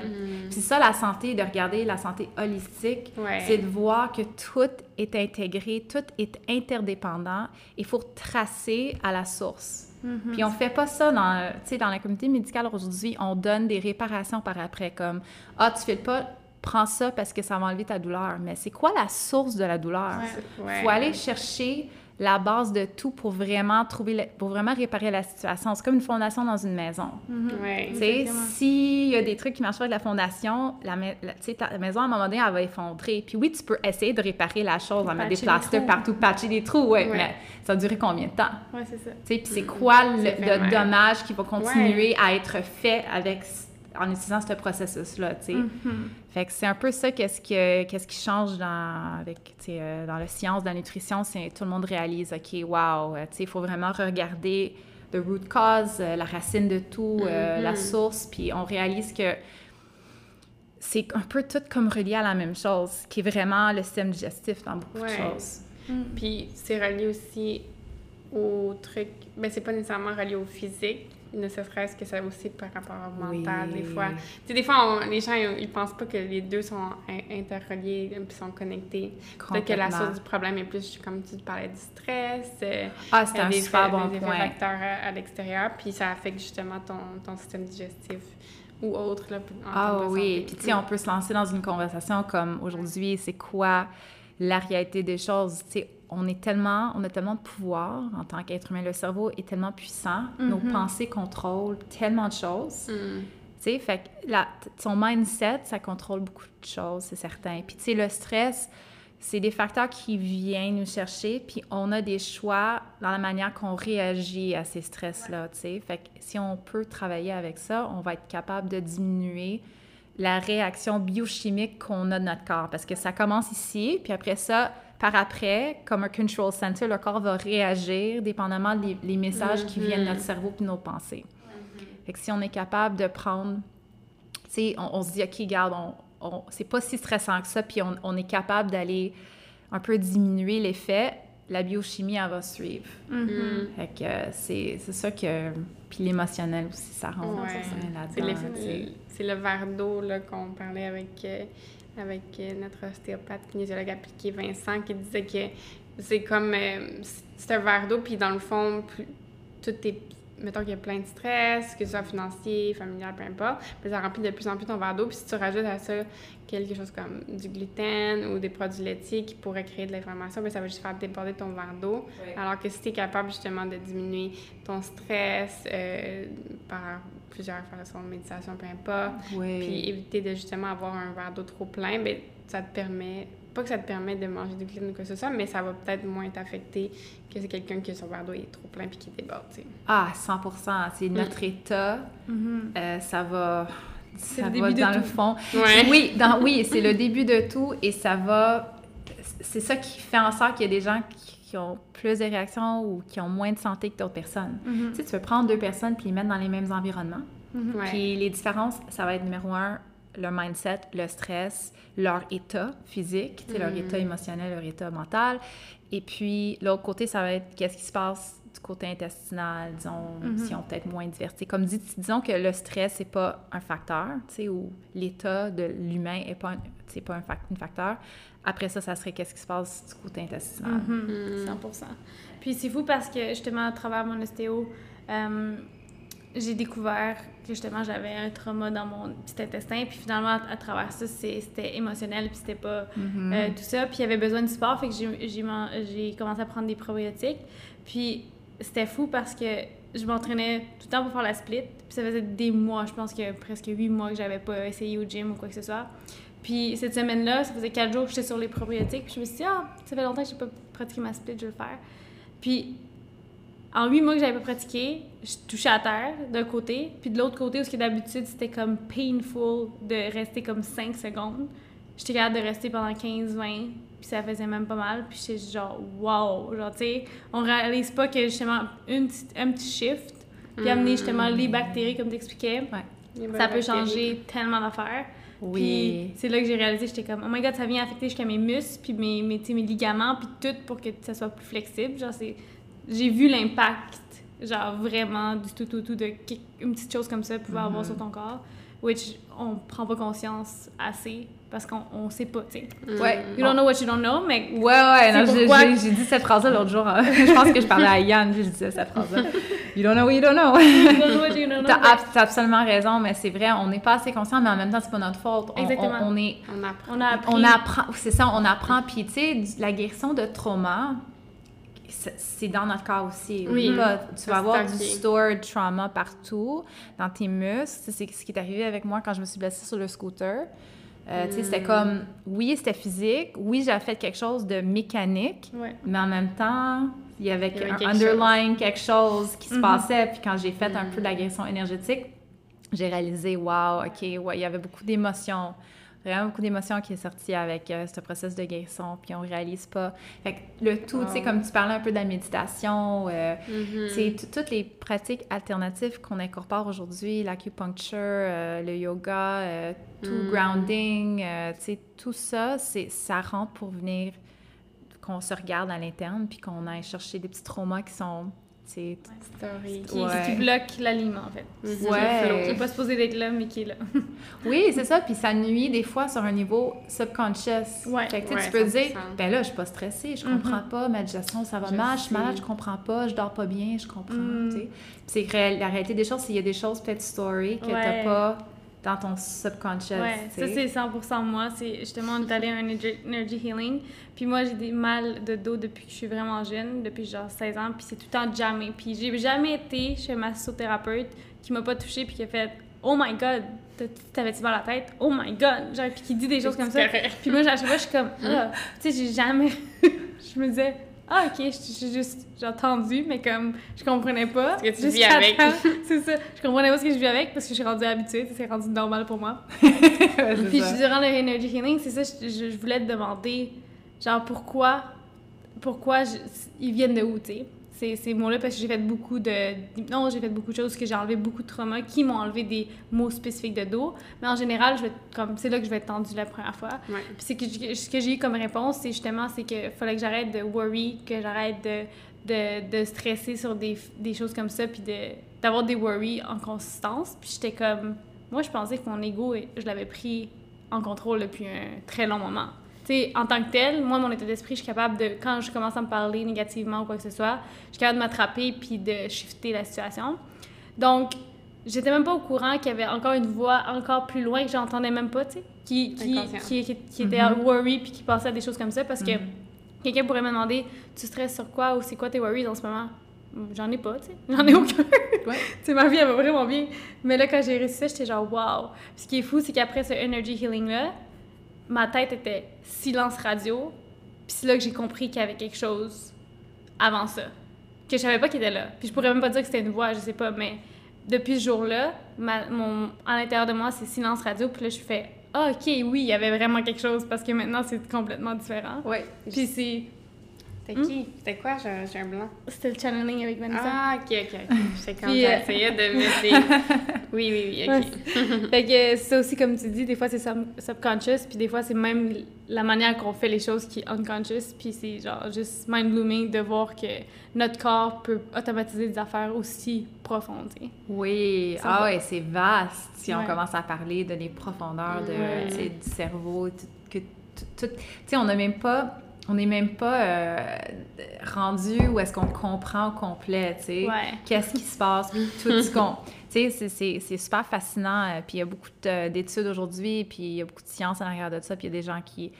c'est ça la santé, de regarder la santé holistique, Ouais. c'est de voir que tout est intégré, tout est interdépendant. Il faut tracer à la source. Puis on fait pas ça dans, dans la communauté médicale aujourd'hui. On donne des réparations par après, comme ah tu fais pas, prends ça parce que ça va enlever ta douleur. Mais c'est quoi la source de la douleur? Ouais. faut aller chercher la base de tout pour vraiment trouver, le- pour vraiment réparer la situation. C'est comme une fondation dans une maison. Sais, Exactement. s'il y a des trucs qui marchent pas avec la fondation, la, la- tu sais, ta maison, à un moment donné, elle va effondrer. Puis oui, tu peux essayer de réparer la chose, en mettre des plasters partout, patcher des trous, ouais, Ouais. mais ça va durer combien de temps? Ouais, c'est ça. Tu sais, puis c'est quoi le, le dommage qui va continuer à être fait avec en utilisant ce processus-là, tu sais. Fait que c'est un peu ça qu'est-ce que qu'est-ce qui change dans avec euh, dans la science de la nutrition, c'est tout le monde réalise OK, wow, euh, tu sais, il faut vraiment regarder the root cause, euh, la racine de tout, euh, la Mhm. source, puis on réalise que c'est un peu tout comme relié à la même chose, qui est vraiment le système digestif dans beaucoup Ouais. de choses. Puis c'est relié aussi au truc. Ben, c'est pas nécessairement relié au physique, ne serait-ce que ça aussi par rapport au mental, Oui. des fois. Tu sais, des fois, on- les gens, ils, ils pensent pas que les deux sont in- interreliés et sont connectés. Peut-être que la source du problème est plus, comme tu parlais, du stress. euh, Ah, c'est un des super bon des point. facteurs à, à l'extérieur, puis ça affecte justement ton, ton système digestif ou autre. Là, en Ah oui, puis tu sais, on peut se lancer dans une conversation comme aujourd'hui, c'est quoi la réalité des choses? Tu sais, on est tellement, on a tellement de pouvoir en tant qu'être humain. Le cerveau est tellement puissant, nos pensées contrôlent tellement de choses. Mm. Tu sais, fait que la, son mindset, ça contrôle beaucoup de choses, c'est certain. Puis tu sais, le stress, c'est des facteurs qui viennent nous chercher, puis on a des choix dans la manière qu'on réagit à ces stress-là, tu sais. Fait que si on peut travailler avec ça, on va être capable de diminuer la réaction biochimique qu'on a de notre corps, parce que ça commence ici, puis après ça, par après, comme un control center, le corps va réagir dépendamment des les messages qui viennent de notre cerveau puis de nos pensées. Fait que si on est capable de prendre, tu sais, on, on se dit, OK, regarde, on, on- c'est pas si stressant que ça, puis on, on est capable d'aller un peu diminuer l'effet, la biochimie, elle va suivre. Mm. Fait que c'est c'est ça que... Puis l'émotionnel aussi, ça rentre Ouais. C'est là-dedans. c'est le verre d'eau là, qu'on parlait avec, euh, avec euh, notre ostéopathe kinésiologue appliqué Vincent qui disait que c'est comme euh, c'est un verre d'eau puis dans le fond tout est mettons qu'il y a plein de stress que ce soit financier familial peu importe puis ça remplit de plus en plus ton verre d'eau. Puis si tu rajoutes à ça quelque chose comme du gluten ou des produits laitiers qui pourraient créer de l'inflammation ben ça va juste faire déborder ton verre d'eau. Alors que si tu es capable justement de diminuer ton stress euh, par plusieurs façons de méditation, peu importe, Oui. puis éviter de justement avoir un verre d'eau trop plein, ben, ça te permet, pas que ça te permet de manger du gluten ou quoi que ce soit, mais ça va peut-être moins t'affecter que c'est quelqu'un qui son verre d'eau est trop plein puis qui déborde, tu sais. Ah, 100% C'est notre état. euh, ça va... Ça le va début de dans le tout. fond. Ouais. Oui, dans, oui c'est le début de tout et ça va... C'est ça qui fait en sorte qu'il y a des gens qui, qui ont plus de réactions ou qui ont moins de santé que d'autres personnes. Tu sais, tu peux prendre deux personnes puis les mettre dans les mêmes environnements. Ouais. Puis les différences, ça va être numéro un, leur mindset, le stress, leur état physique, sais, leur Mm. état émotionnel, leur état mental. Et puis l'autre côté, ça va être qu'est-ce qui se passe du côté intestinal, disons, si on peut-être moins diversité. Comme dit, disons que le stress, c'est pas un facteur, tu sais, ou l'état de l'humain est pas un, c'est pas un, fac- un facteur. Après ça, ça serait qu'est-ce qui se passe du côté intestinal. Mm. 100 Puis c'est fou parce que justement, à travers mon ostéo, euh, j'ai découvert que justement j'avais un trauma dans mon petit intestin. Puis finalement, à, à travers ça, c'était émotionnel, puis c'était pas Mm-hmm. euh, tout ça. Puis il y avait besoin de support, fait que j'ai commencé à prendre des probiotiques. Puis c'était fou parce que je m'entraînais tout le temps pour faire la split. Puis ça faisait des mois, je pense que presque huit mois que j'avais pas essayé au gym ou quoi que ce soit. Puis cette semaine-là, ça faisait quatre jours que j'étais sur les probiotiques. Puis je me suis dit, ah, ça fait longtemps que j'ai pas pratiqué ma split, je vais le faire. Puis en huit mois que j'avais pas pratiqué, je touchais à terre d'un côté, puis de l'autre côté, où ce qui d'habitude, c'était comme painful de rester comme 5 secondes. J'étais capable de rester pendant 15, 20, puis ça faisait même pas mal. Puis j'étais genre, wow! Genre, tu sais, on réalise pas que justement, une petite, un petit shift, puis amener justement les bactéries, comme tu expliquais, ça peut changer tellement d'affaires. Oui. Puis c'est là que j'ai réalisé, j'étais comme, oh my god, ça vient affecter jusqu'à mes muscles, puis mes, mes, tu sais, mes ligaments, puis tout pour que ça soit plus flexible. Genre, c'est. J'ai vu l'impact, genre vraiment, du tout, tout, tout, de quelque- une petite chose comme ça pouvait avoir sur ton corps, which on prend pas conscience assez parce qu'on on sait pas, tu sais. Ouais. You don't know what you don't know, mais Ouais, ouais, non, j'ai- pourquoi- j'ai j'ai dit cette phrase-là l'autre jour. hein. je pense que je parlais à Yann, je disais cette phrase-là. You don't know what you don't know. you don't know what you don't know. T'as ab- absolument raison, mais c'est vrai, on n'est pas assez conscient, mais en même temps, c'est pas notre faute. On, Exactement. on- on est, On apprend. on a appris. on apprend, c'est ça, on apprend. Puis, tu sais, la guérison de trauma, c'est dans notre corps aussi. Oui. Pas, tu vas avoir du stored trauma partout, dans tes muscles. C'est ce qui est arrivé avec moi quand je me suis blessée sur le scooter. Euh, sais, c'était comme, oui, c'était physique, oui, j'avais fait quelque chose de mécanique, Ouais. mais en même temps, il y avait, Il y avait un quelque underlying quelque chose qui se Mhm. passait. Puis quand j'ai fait un peu de l'agression énergétique, j'ai réalisé, wow, OK, ouais, il y avait beaucoup d'émotions. Vraiment beaucoup d'émotions qui est sorti avec euh, ce processus de guérison, puis on réalise pas. Fait que le tout, tu sais, Wow. comme tu parlais un peu de la méditation, euh, Mhm. tu t- toutes les pratiques alternatives qu'on incorpore aujourd'hui, l'acupuncture, euh, le yoga, euh, tout Mm. grounding, tu sais, tout ça, ça rentre pour venir qu'on se regarde à l'interne, puis qu'on aille chercher des petits traumas qui sont, tu sais, Story. Qui, Ouais. qui bloque l'aliment, en fait. Ouais. Qui est pas supposé d'être là, mais qui est là. Oui, c'est ça. Puis ça nuit des fois sur un niveau subconscious. Ouais. Fait que tu Ouais, tu peux 100%. dire, ben là, je suis pas stressée, je comprends Mhm. pas, ma digestion, ça va Je mal, je suis malade, je comprends pas, je dors pas bien, je comprends. Mm. tu c'est la réalité des choses, c'est qu'il y a des choses peut-être story que Ouais. t'as pas dans ton subconscious. Ouais, tu ça c'est 100% moi. C'est justement, on est allé à un energy, energy healing. Puis moi, j'ai des mal de dos depuis que je suis vraiment jeune, depuis genre 16 ans. Puis c'est tout le temps jamais. Puis j'ai jamais été chez ma massothérapeute qui m'a pas touchée puis qui a fait Oh my god, t'avais-tu mal à la tête? Oh my god! Genre, puis qui dit des choses comme ça. Puis moi, à chaque fois, je suis comme Ah, tu sais, j'ai jamais. je me disais Ah, ok, je- j'ai juste j'ai entendu, mais comme je comprenais pas. Ce que tu vis avec. C'est ça. Je comprenais pas ce que je vis avec parce que je suis rendue habituée. C'est rendu normal pour moi. Ouais, Puis ça. durant le Energy Healing, c'est ça, je voulais te demander, genre, pourquoi, pourquoi je- ils viennent de où, tu sais? Ces, ces mots-là, parce que j'ai fait beaucoup de... Non, j'ai fait beaucoup de choses, que j'ai enlevé beaucoup de traumas, qui m'ont enlevé des mots spécifiques de dos. Mais en général, je vais, comme, c'est là que je vais être tendue la première fois. Ouais. Puis c'est que ce que j'ai eu comme réponse, c'est justement, c'est que fallait que j'arrête de worry, que j'arrête de, de, de stresser sur des, des choses comme ça, puis de, d'avoir des worries en consistance. Puis j'étais comme... Moi, je pensais que mon ego, je l'avais pris en contrôle depuis un très long moment. Tu sais, en tant que tel, moi, mon état d'esprit, je suis capable de, quand je commence à me parler négativement ou quoi que ce soit, je suis capable de m'attraper puis de shifter la situation. Donc, j'étais même pas au courant qu'il y avait encore une voix encore plus loin que j'entendais même pas, tu sais, qui, qui, qui, qui, qui était Mhm. worry puis qui passait à des choses comme ça parce que Mhm. quelqu'un pourrait me demander Tu stresses sur quoi ou c'est quoi tes worries en ce moment? J'en ai pas, tu sais. J'en ai aucun. Ouais. tu sais, ma vie, elle va vraiment bien. Mais là, quand j'ai réussi ça, j'étais genre, wow. Ce qui est fou, c'est qu'après ce energy healing-là, ma tête était silence radio. Puis c'est là que j'ai compris qu'il y avait quelque chose avant ça. Que je savais pas qu'il était là. Puis je pourrais même pas dire que c'était une voix, je sais pas. Mais depuis ce jour-là, mon, à l'intérieur de moi, c'est silence radio. Puis là, je fais, ah, ok, oui, il y avait vraiment quelque chose. Parce que maintenant, c'est complètement différent. Ouais. Puis c'est. C'était qui? C'était quoi? J'ai j'ai un blanc. C'était le channeling avec Vanessa. Ah, ok, ok. ok. C'est quand euh, j'essayais de mettre des... Oui, oui, oui, ok. fait que ça aussi, comme tu dis, des fois c'est sub- subconscious, puis des fois c'est même la manière qu'on fait les choses qui est unconscious, puis c'est genre juste mind-blooming de voir que notre corps peut automatiser des affaires aussi profondes. Oui, Ça ah va. ouais, c'est vaste si on commence à parler de les profondeurs de, Ouais. du cerveau, tout, que tout, tout- tu sais, on n'a même pas, on n'est même pas euh, rendu où est-ce qu'on comprend au complet, tu sais, Ouais. qu'est-ce qui se passe, tout ce qu'on, tu sais, c'est- super fascinant, euh, puis il y a beaucoup de- d'études aujourd'hui, puis il y a beaucoup de science en arrière de ça, puis il y a des gens qui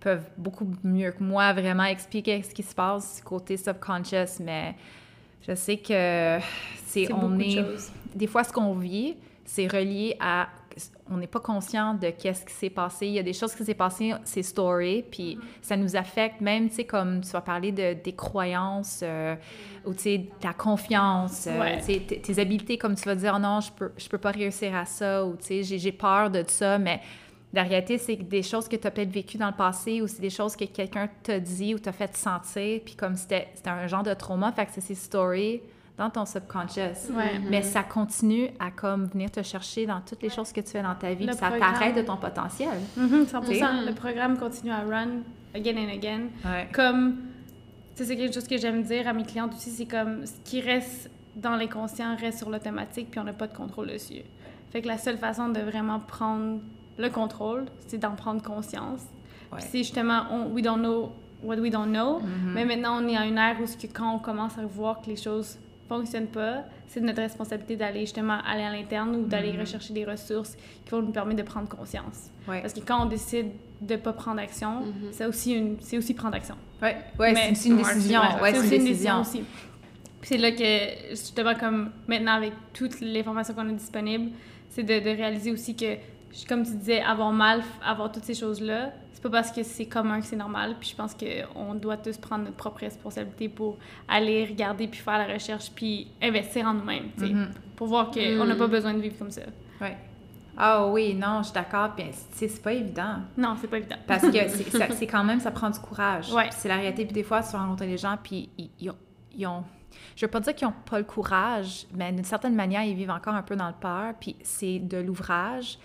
peuvent beaucoup mieux que moi vraiment expliquer ce qui se passe côté subconscious, mais je sais que c'est on est des fois ce qu'on vit c'est relié à on n'est pas conscient de qu'est-ce qui s'est passé. Il y a des choses qui s'est passées, c'est story, puis Mm-hmm. ça nous affecte, même, tu sais, comme tu vas parler de, des croyances, euh, ou tu sais, ta confiance, euh, Ouais. tes, habiletés, comme tu vas dire, Oh non, je peux, je peux pas réussir à ça, ou tu sais, j'ai- peur de ça, mais la réalité, c'est des choses que tu as peut-être vécues dans le passé, ou c'est des choses que quelqu'un t'a dit ou t'a fait sentir, puis comme c'était c'était un genre de trauma, fait que c'est ces stories dans ton subconscious. Ouais. Mais ça continue à comme venir te chercher dans toutes les choses que tu fais dans ta vie, puis ça programme. t'arrête de ton potentiel. Mhm, 100%. T'sais. Le programme continue à run again and again. Ouais. Comme, tu sais, c'est quelque chose que j'aime dire à mes clientes aussi, c'est comme ce qui reste dans l'inconscient reste sur l'automatique, puis on n'a pas de contrôle dessus. Fait que la seule façon de vraiment prendre le contrôle, c'est d'en prendre conscience. Ouais. Puis c'est justement, on, we don't know what we don't know, Mhm. mais maintenant on est à une ère où ce que quand on commence à voir que les choses fonctionnent pas, c'est de notre responsabilité d'aller justement aller à l'interne ou d'aller Mhm. rechercher des ressources qui vont nous permettre de prendre conscience. Ouais. Parce que quand on décide de pas prendre action, Mhm. c'est aussi une, c'est aussi prendre action. Ouais, ouais c'est c'est une décision. c'est- Ouais, c'est c'est aussi une décision. aussi. Puis c'est là que, justement, comme maintenant, avec toute l'information qu'on a disponible, c'est de, de réaliser aussi que, comme tu disais, avoir mal, avoir toutes ces choses-là, c'est pas parce que c'est commun que c'est normal. Puis je pense qu'on doit tous prendre notre propre responsabilité pour aller regarder, puis faire la recherche, puis investir en nous-mêmes, tu sais, Mhm. pour voir qu'on n'a Mm. pas besoin de vivre comme ça. Ouais. Ah oui, non, je suis d'accord. Puis, c'est pas évident. Non, c'est pas évident. Parce que c'est quand même, ça prend du courage. Ouais. C'est la réalité. Puis des fois, tu vas rencontrer des gens, puis ils, ils ont, ils ont- Je veux pas dire qu'ils ont pas le courage, mais d'une certaine manière, ils vivent encore un peu dans le peur. Puis c'est de l'ouvrage,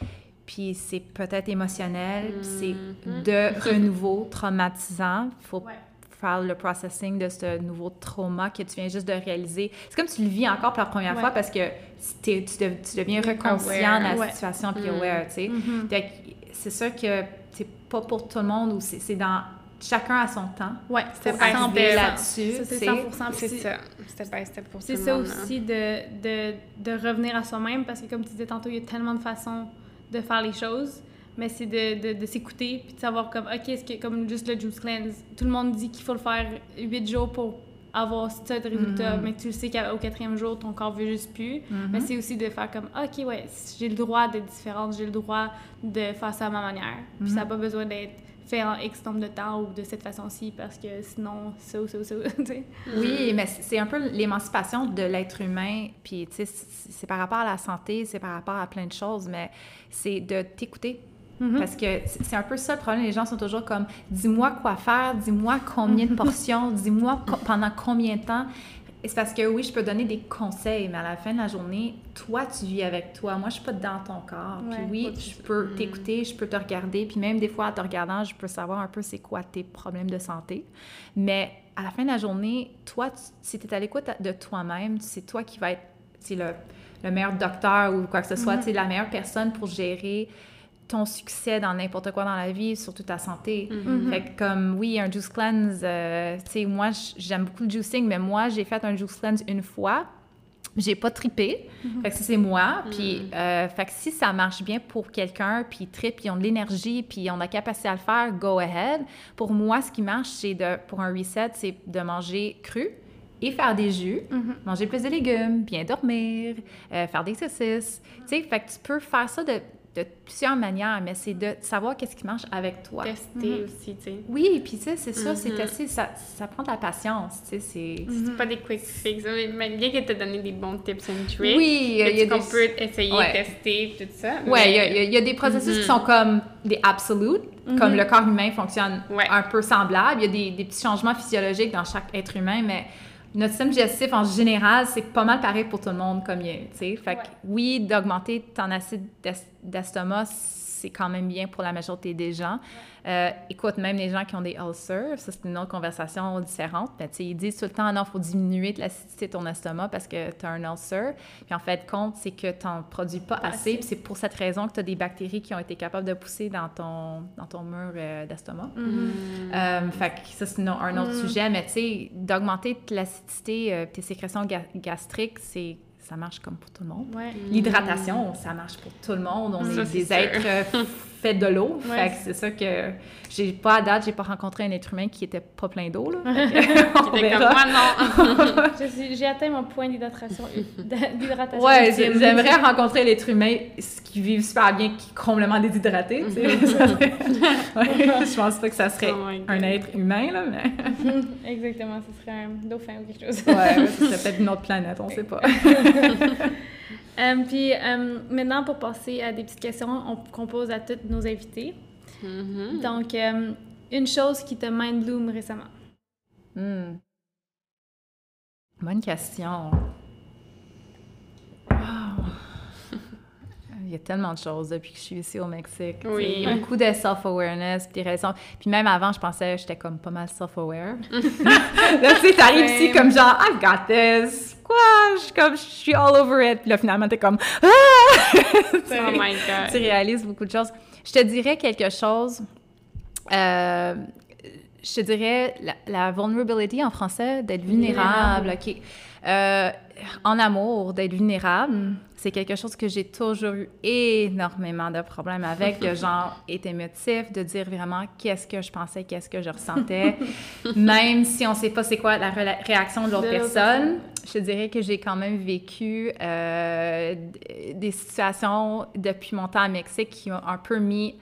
puis c'est peut-être émotionnel, puis c'est de renouveau traumatisant. faut Ouais. faire le processing de ce nouveau trauma que tu viens juste de réaliser. C'est comme tu le vis encore pour la première Ouais. fois parce que t'es- tu, tu deviens reconscient de la Ouais. situation puis Mm. aware, tu sais. Mhm. Fait que c'est sûr que c'est pas pour tout le monde ou c'est dans chacun à son temps. Ouais, C'est c'est pas là-dessus, Ça, c'est tu sais. 100%. C'est ça. Step by step pour C'est ça monde, hein. aussi de, de, de revenir à soi-même parce que comme tu disais tantôt, il y a tellement de façons de faire les choses, mais c'est de, de, de s'écouter puis de savoir comme, OK, est-ce que comme juste le juice cleanse, tout le monde dit qu'il faut le faire 8 jours pour avoir ce résultat, Mhm. mais tu le sais qu'au quatrième jour, ton corps veut juste plus. Mhm. Mais c'est aussi de faire comme, OK, ouais, j'ai le droit d'être différente, j'ai le droit de faire ça à ma manière. Puis ça n'a pas besoin d'être en X nombre de temps ou de cette façon-ci parce que sinon, ça ou ça ou ça. Oui, mais c'est un peu l'émancipation de l'être humain. Puis, tu sais, c'est par rapport à la santé, c'est par rapport à plein de choses, mais c'est de t'écouter. Mhm. Parce que c'est c'est un peu ça le problème. Les gens sont toujours comme dis-moi quoi faire, dis-moi combien de portions, dis-moi co- pendant combien de temps. Et c'est parce que oui, je peux donner des conseils, mais à la fin de la journée, toi, tu vis avec toi. Moi, je suis pas dans ton corps. Ouais, puis oui, je peux t'écouter, je peux te regarder. Puis même des fois, en te regardant, je peux savoir un peu c'est quoi tes problèmes de santé. Mais à la fin de la journée, toi, tu- si tu es à l'écoute de toi-même, c'est toi qui va être le, le meilleur docteur ou quoi que ce soit, sais, la meilleure personne pour gérer ton succès dans n'importe quoi dans la vie, surtout ta santé. Mhm. Fait que comme, oui, un juice cleanse, euh, tu sais, moi, j'aime beaucoup le juicing, mais moi, j'ai fait un juice cleanse une fois. J'ai pas trippé. Fait que c'est moi. Puis, euh, fait que si ça marche bien pour quelqu'un, puis trippent, puis ils ont de l'énergie, puis ils ont la capacité à le faire, go ahead. Pour moi, ce qui marche, c'est de, pour un reset, c'est de manger cru et faire des jus, Mhm. manger plus de légumes, bien dormir, euh, faire des exercices. Tu sais, fait que tu peux faire ça de, de plusieurs manières, mais c'est de savoir qu'est-ce qui marche avec toi. Tester aussi, tu sais. Oui, puis tu sais, c'est ça, c'est Mhm. tester, ça, ça prend de la patience, tu sais, c'est... C'est pas des quick fix, mais- bien qu'elle t'a donné des bons tips and tricks. Oui, il y a- qu'on des- peut essayer, Ouais. tester, tout ça. Ouais, il y, mais- a- il y a- il y a des processus Mhm. qui sont comme des absolutes, comme le corps humain fonctionne Ouais. un peu semblable. Il y a des, des petits changements physiologiques dans chaque être humain, mais notre système digestif en général, c'est pas mal pareil pour tout le monde comme il. Fait que oui, d'augmenter ton acide d'es- d'estomac, c'est quand même bien pour la majorité des gens. Euh, écoute, même les gens qui ont des ulcers, ça c'est une autre conversation différente, mais tu sais, ils disent tout le temps, non, il faut diminuer de l'acidité de ton estomac parce que tu as un ulcer. Puis en fait, compte, c'est que tu n'en produis pas assez. assez. Puis c'est pour cette raison que tu as des bactéries qui ont été capables de pousser dans ton, dans ton mur euh, d'estomac. Euh, fait que ça, c'est un autre Mm. sujet, mais tu sais, d'augmenter l'acidité, euh, tes sécrétions ga- gastriques, c'est ça marche comme pour tout le monde. Ouais. L'hydratation, ça marche pour tout le monde. On Ça, est des êtres fait de l'eau. Fait que c'est ça que j'ai pas à date, j'ai pas rencontré un être humain qui était pas plein d'eau là. qui était comme moi non. j'ai atteint mon point d'hydratation. ouais, j'aimerais rencontrer l'être humain qui vit super bien, qui est complètement déshydraté. je pense pas que ça serait oh un être humain là, mais. Exactement, ce serait un dauphin ou quelque chose. ouais, ce serait peut-être une autre planète, on sait pas. Euh, puis euh, maintenant, pour passer à des petites questions qu'on pose à tous nos invités. Mm-hmm. Donc, euh, une chose qui te mind récemment? Hmm. Bonne question. Y a tellement de choses depuis que je suis ici au Mexique. Oui. Beaucoup de self-awareness, raisons. Puis même avant, je pensais que j'étais comme pas mal self-aware. là, tu sais, t'arrives ici comme genre, I've got this. Quoi? Je suis comme, je suis all over it. Puis là, finalement, t'es comme, ah! oh my God. tu réalises beaucoup de choses. Je te dirais quelque chose. Euh, je te dirais la, la, vulnerability en français, d'être vulnérable. OK. Euh, en amour, d'être vulnérable, c'est quelque chose que j'ai toujours eu énormément de problèmes avec, de genre être émotif, de dire vraiment qu'est-ce que je pensais, qu'est-ce que je ressentais, même si on ne sait pas c'est quoi la réaction de l'autre personne. Je dirais que j'ai quand même vécu euh, des situations depuis mon temps au Mexique qui ont un peu mis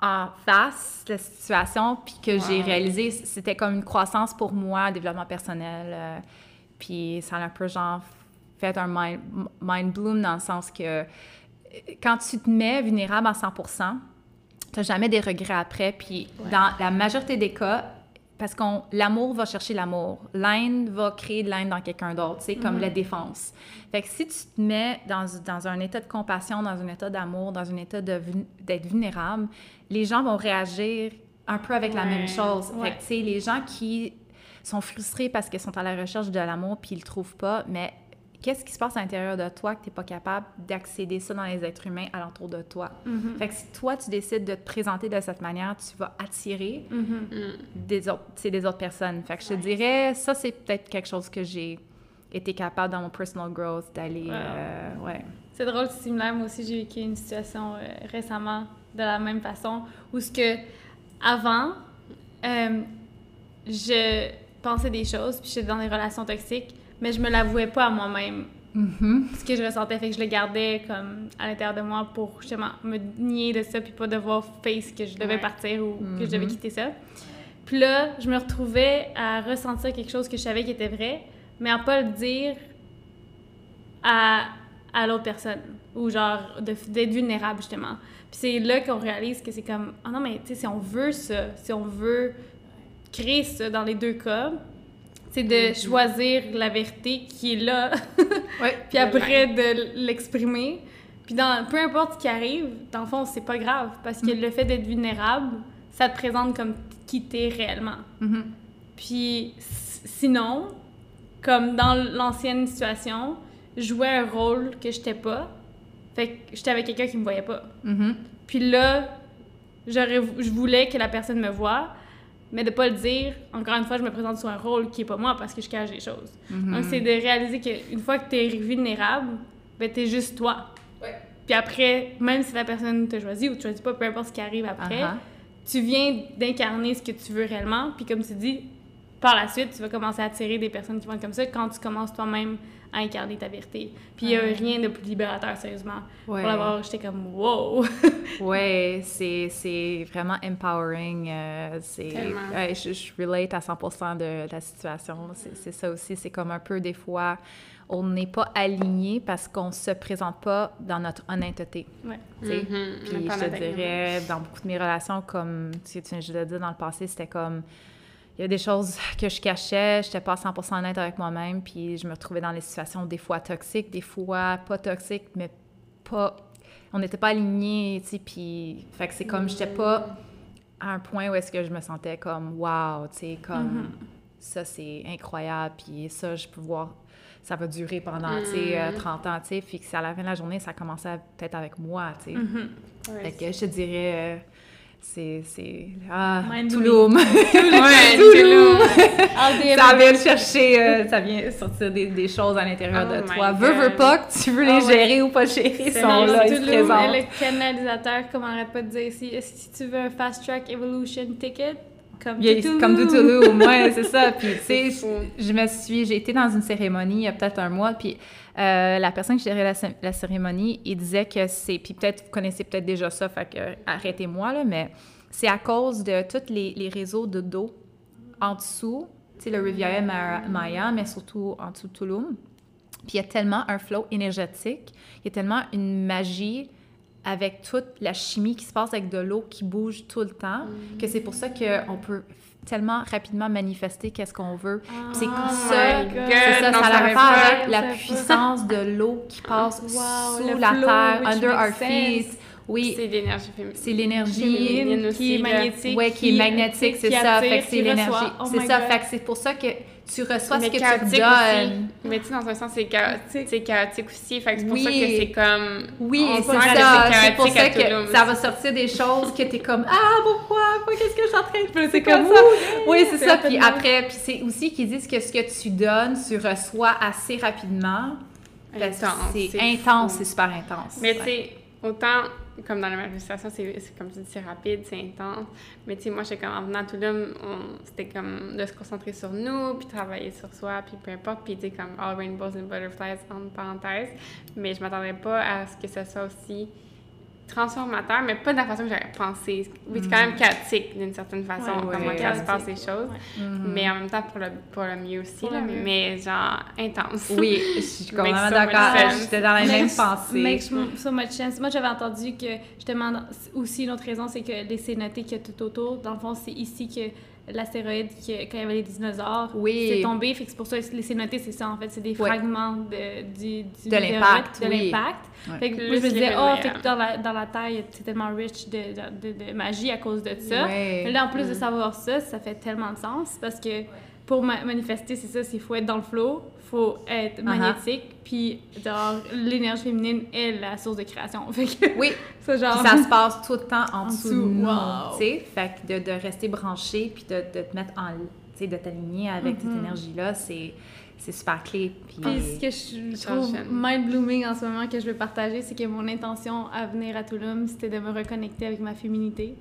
en face la situation, puis que j'ai réalisé c'était comme une croissance pour moi, un développement personnel. Euh, puis ça a un peu genre fait un mind, mind bloom dans le sens que quand tu te mets vulnérable à 100 tu n'as jamais des regrets après. Puis dans la majorité des cas, parce que l'amour va chercher l'amour. L'haine va créer de l'haine dans quelqu'un d'autre, c'est comme mm-hmm. la défense. Fait que si tu te mets dans, dans un état de compassion, dans un état d'amour, dans un état d'être vulnérable, les gens vont réagir un peu avec la même chose. Fait que, tu sais, les gens qui sont frustrés parce qu'ils sont à la recherche de l'amour puis ils le trouvent pas, mais qu'est-ce qui se passe à l'intérieur de toi que tu n'es pas capable d'accéder ça dans les êtres humains alentour de toi? Mm-hmm. Fait que si toi, tu décides de te présenter de cette manière, tu vas attirer mm-hmm. des, autres, des autres personnes. Fait que je te dirais, ça, c'est peut-être quelque chose que j'ai été capable dans mon personal growth d'aller... Euh, ouais. C'est drôle, c'est similaire. Moi aussi, j'ai vécu une situation euh, récemment de la même façon où ce que avant, euh, je pensais des choses, puis j'étais dans des relations toxiques, mais je me l'avouais pas à moi-même. Mm-hmm. Ce que je ressentais, fait que je le gardais comme à l'intérieur de moi pour justement me nier de ça, puis pas devoir face que je devais partir ou que je devais mm-hmm. quitter ça. Puis là, je me retrouvais à ressentir quelque chose que je savais qui était vrai, mais à pas le dire à, à l'autre personne. Ou genre d'être vulnérable, justement. Puis c'est là qu'on réalise que c'est comme, ah non, mais tu sais, si on veut ça, si on veut créer ça dans les deux cas, c'est de mm-hmm. choisir la vérité qui est là, puis après de l'exprimer. Puis dans, peu importe ce qui arrive, dans le fond, c'est pas grave, parce que mm. le fait d'être vulnérable, ça te présente comme qui t'es réellement. Mm-hmm. Puis sinon, comme dans l'ancienne situation, jouer un rôle que j'étais pas, fait que j'étais avec quelqu'un qui me voyait pas. Mm-hmm. Puis là, je voulais que la personne me voie, mais de pas le dire, encore une fois, je me présente sur un rôle qui est pas moi parce que je cache des choses. Mm-hmm. Donc, c'est de réaliser qu'une fois que tu es vulnérable, ben, tu es juste toi. Ouais. Puis après, même si la personne te choisit ou tu choisis pas, peu importe ce qui arrive après, uh-huh. tu viens d'incarner ce que tu veux réellement. Puis comme tu dis, par la suite, tu vas commencer à attirer des personnes qui vont être comme ça quand tu commences toi-même à incarner ta vérité. Puis il n'y a rien de plus libérateur, sérieusement. Pour l'avoir, j'étais comme wow! ouais, c'est vraiment empowering. Euh, c'est je, je, relate à 100% de la situation. C'est ça aussi. C'est comme un peu des fois, on n'est pas aligné parce qu'on ne se présente pas dans notre honnêteté. Ouais. Mm-hmm. Puis je te dirais, dans beaucoup de mes relations, comme tu, tu, je l'ai dit dans le passé, c'était comme il y a des choses que je cachais, je n'étais pas 100% honnête avec moi-même, puis je me retrouvais dans des situations des fois toxiques, des fois pas toxiques, mais pas... On n'était pas alignés, tu sais, puis... Fait que c'est comme, j'étais pas à un point où est-ce que je me sentais comme, wow, tu sais, comme... Mm-hmm. Ça, c'est incroyable, puis ça, je peux voir... Ça va durer pendant, tu sais, 30 mm. ans, tu sais, puis que à la fin de la journée, ça commençait peut-être avec moi, tu sais. Mm-hmm. Fait que je te dirais... C'est c'est ah Touloum Touloum ça vient chercher euh, ça vient sortir des, des choses à l'intérieur Oh de toi. veux veux pas que tu veux les Ah ouais. gérer ou pas gérer sont là ils se présentent. le canalisateur, comme on arrête pas de dire ici. Si tu veux un Fast Track Evolution ticket, comme Yeah, Touloum. comme Touloum, ouais, c'est ça. Puis, tu sais, je me suis, j'ai été dans une cérémonie il y a peut-être un mois, puis euh, la personne qui gérait la, cé- la cérémonie, il disait que c'est, puis peut-être vous connaissez peut-être déjà ça, fait que arrêtez-moi là, mais c'est à cause de tous les, les réseaux de dos en dessous, tu sais, le Riviera Ma- Maya, mais surtout en dessous de Touloum. Puis il y a tellement un flow énergétique, il y a tellement une magie avec toute la chimie qui se passe avec de l'eau qui bouge tout le temps, que c'est pour ça qu'on peut tellement rapidement manifester qu'est-ce qu'on veut. Puis c'est Oh ça, c'est ça, non, ça a rapport avec la puissance de l'eau qui passe Wow, sous la flow, terre, under our feet. Oui, C'est l'énergie féminine. c'est l'énergie. qui est magnétique. Ouais, qui est magnétique, c'est ça. attire, Fait que c'est l'énergie. Oh c'est ça. God. Fait que c'est pour ça que tu reçois Mais ce que tu donnes. aussi. Mais tu sais, dans un sens, c'est chaotique, c'est chaotique aussi. Fait que c'est pour ça Oui. que c'est comme. Oui, c'est ça. c'est pour ça que ça va sortir des choses que t'es comme Ah, pourquoi? Pourquoi? Qu'est-ce que je suis en train de faire? C'est comme ça. Oui, c'est ça. Puis après, puis c'est aussi qu'ils disent que ce que tu donnes, tu reçois assez rapidement. C'est intense, c'est super intense. Mais tu sais, autant comme dans la manifestation, c'est comme tu dis, c'est rapide, c'est intense. Mais tu sais, moi, j'étais comme en venant à Touloum, on- c'était comme de se concentrer sur nous, puis travailler sur soi, puis peu importe. Puis tu comme All Rainbows and Butterflies, entre parenthèses. Mais je m'attendais pas à ce que ce soit aussi transformateur, mais pas de la façon que j'avais pensé. Oui, c'est quand même chaotique d'une certaine façon, Ouais, comment ouais. ça se passe les choses. ouais. Mhm. Mais en même temps, pour le, pour le mieux aussi, Pour là, le mieux. mais genre intense. Oui, je suis Makes complètement so d'accord. much sense. J'étais dans les mêmes pensées. Makes so much sense. Moi, j'avais entendu que, justement, dans- aussi une autre raison, c'est que les cénotés qu'il y a tout autour, dans le fond, c'est ici que l'astéroïde, qui- quand il y avait les dinosaures, Oui. c'est tombé. Fait que c'est pour ça que les cénotés, c'est ça, en fait. C'est des fragments de, du, du De l'impact, De oui. l'impact. Fait que moi, je me disais, les oh, fait que dans la, dans la a- c'est tellement rich de, de, de, de magie à cause de ça. Mais là, en plus de Mm. savoir ça, ça fait tellement de sens parce que pour ma- manifester, c'est ça, c'est faut être dans le flow, faut être magnétique, puis genre l'énergie féminine est la source de création. Fait que Oui, ça genre ça se passe tout le temps en, En dessous, dessous, de nous, wow. tu sais. Fait que de, de rester branché puis de, de te mettre en... Tu sais, de t'aligner avec cette Mhm. énergie-là, c'est c'est super clé. Puis... Puis ce que je trouve mind-blooming en ce moment que je veux partager, c'est que mon intention à venir à Touloum, c'était de me reconnecter avec ma féminité.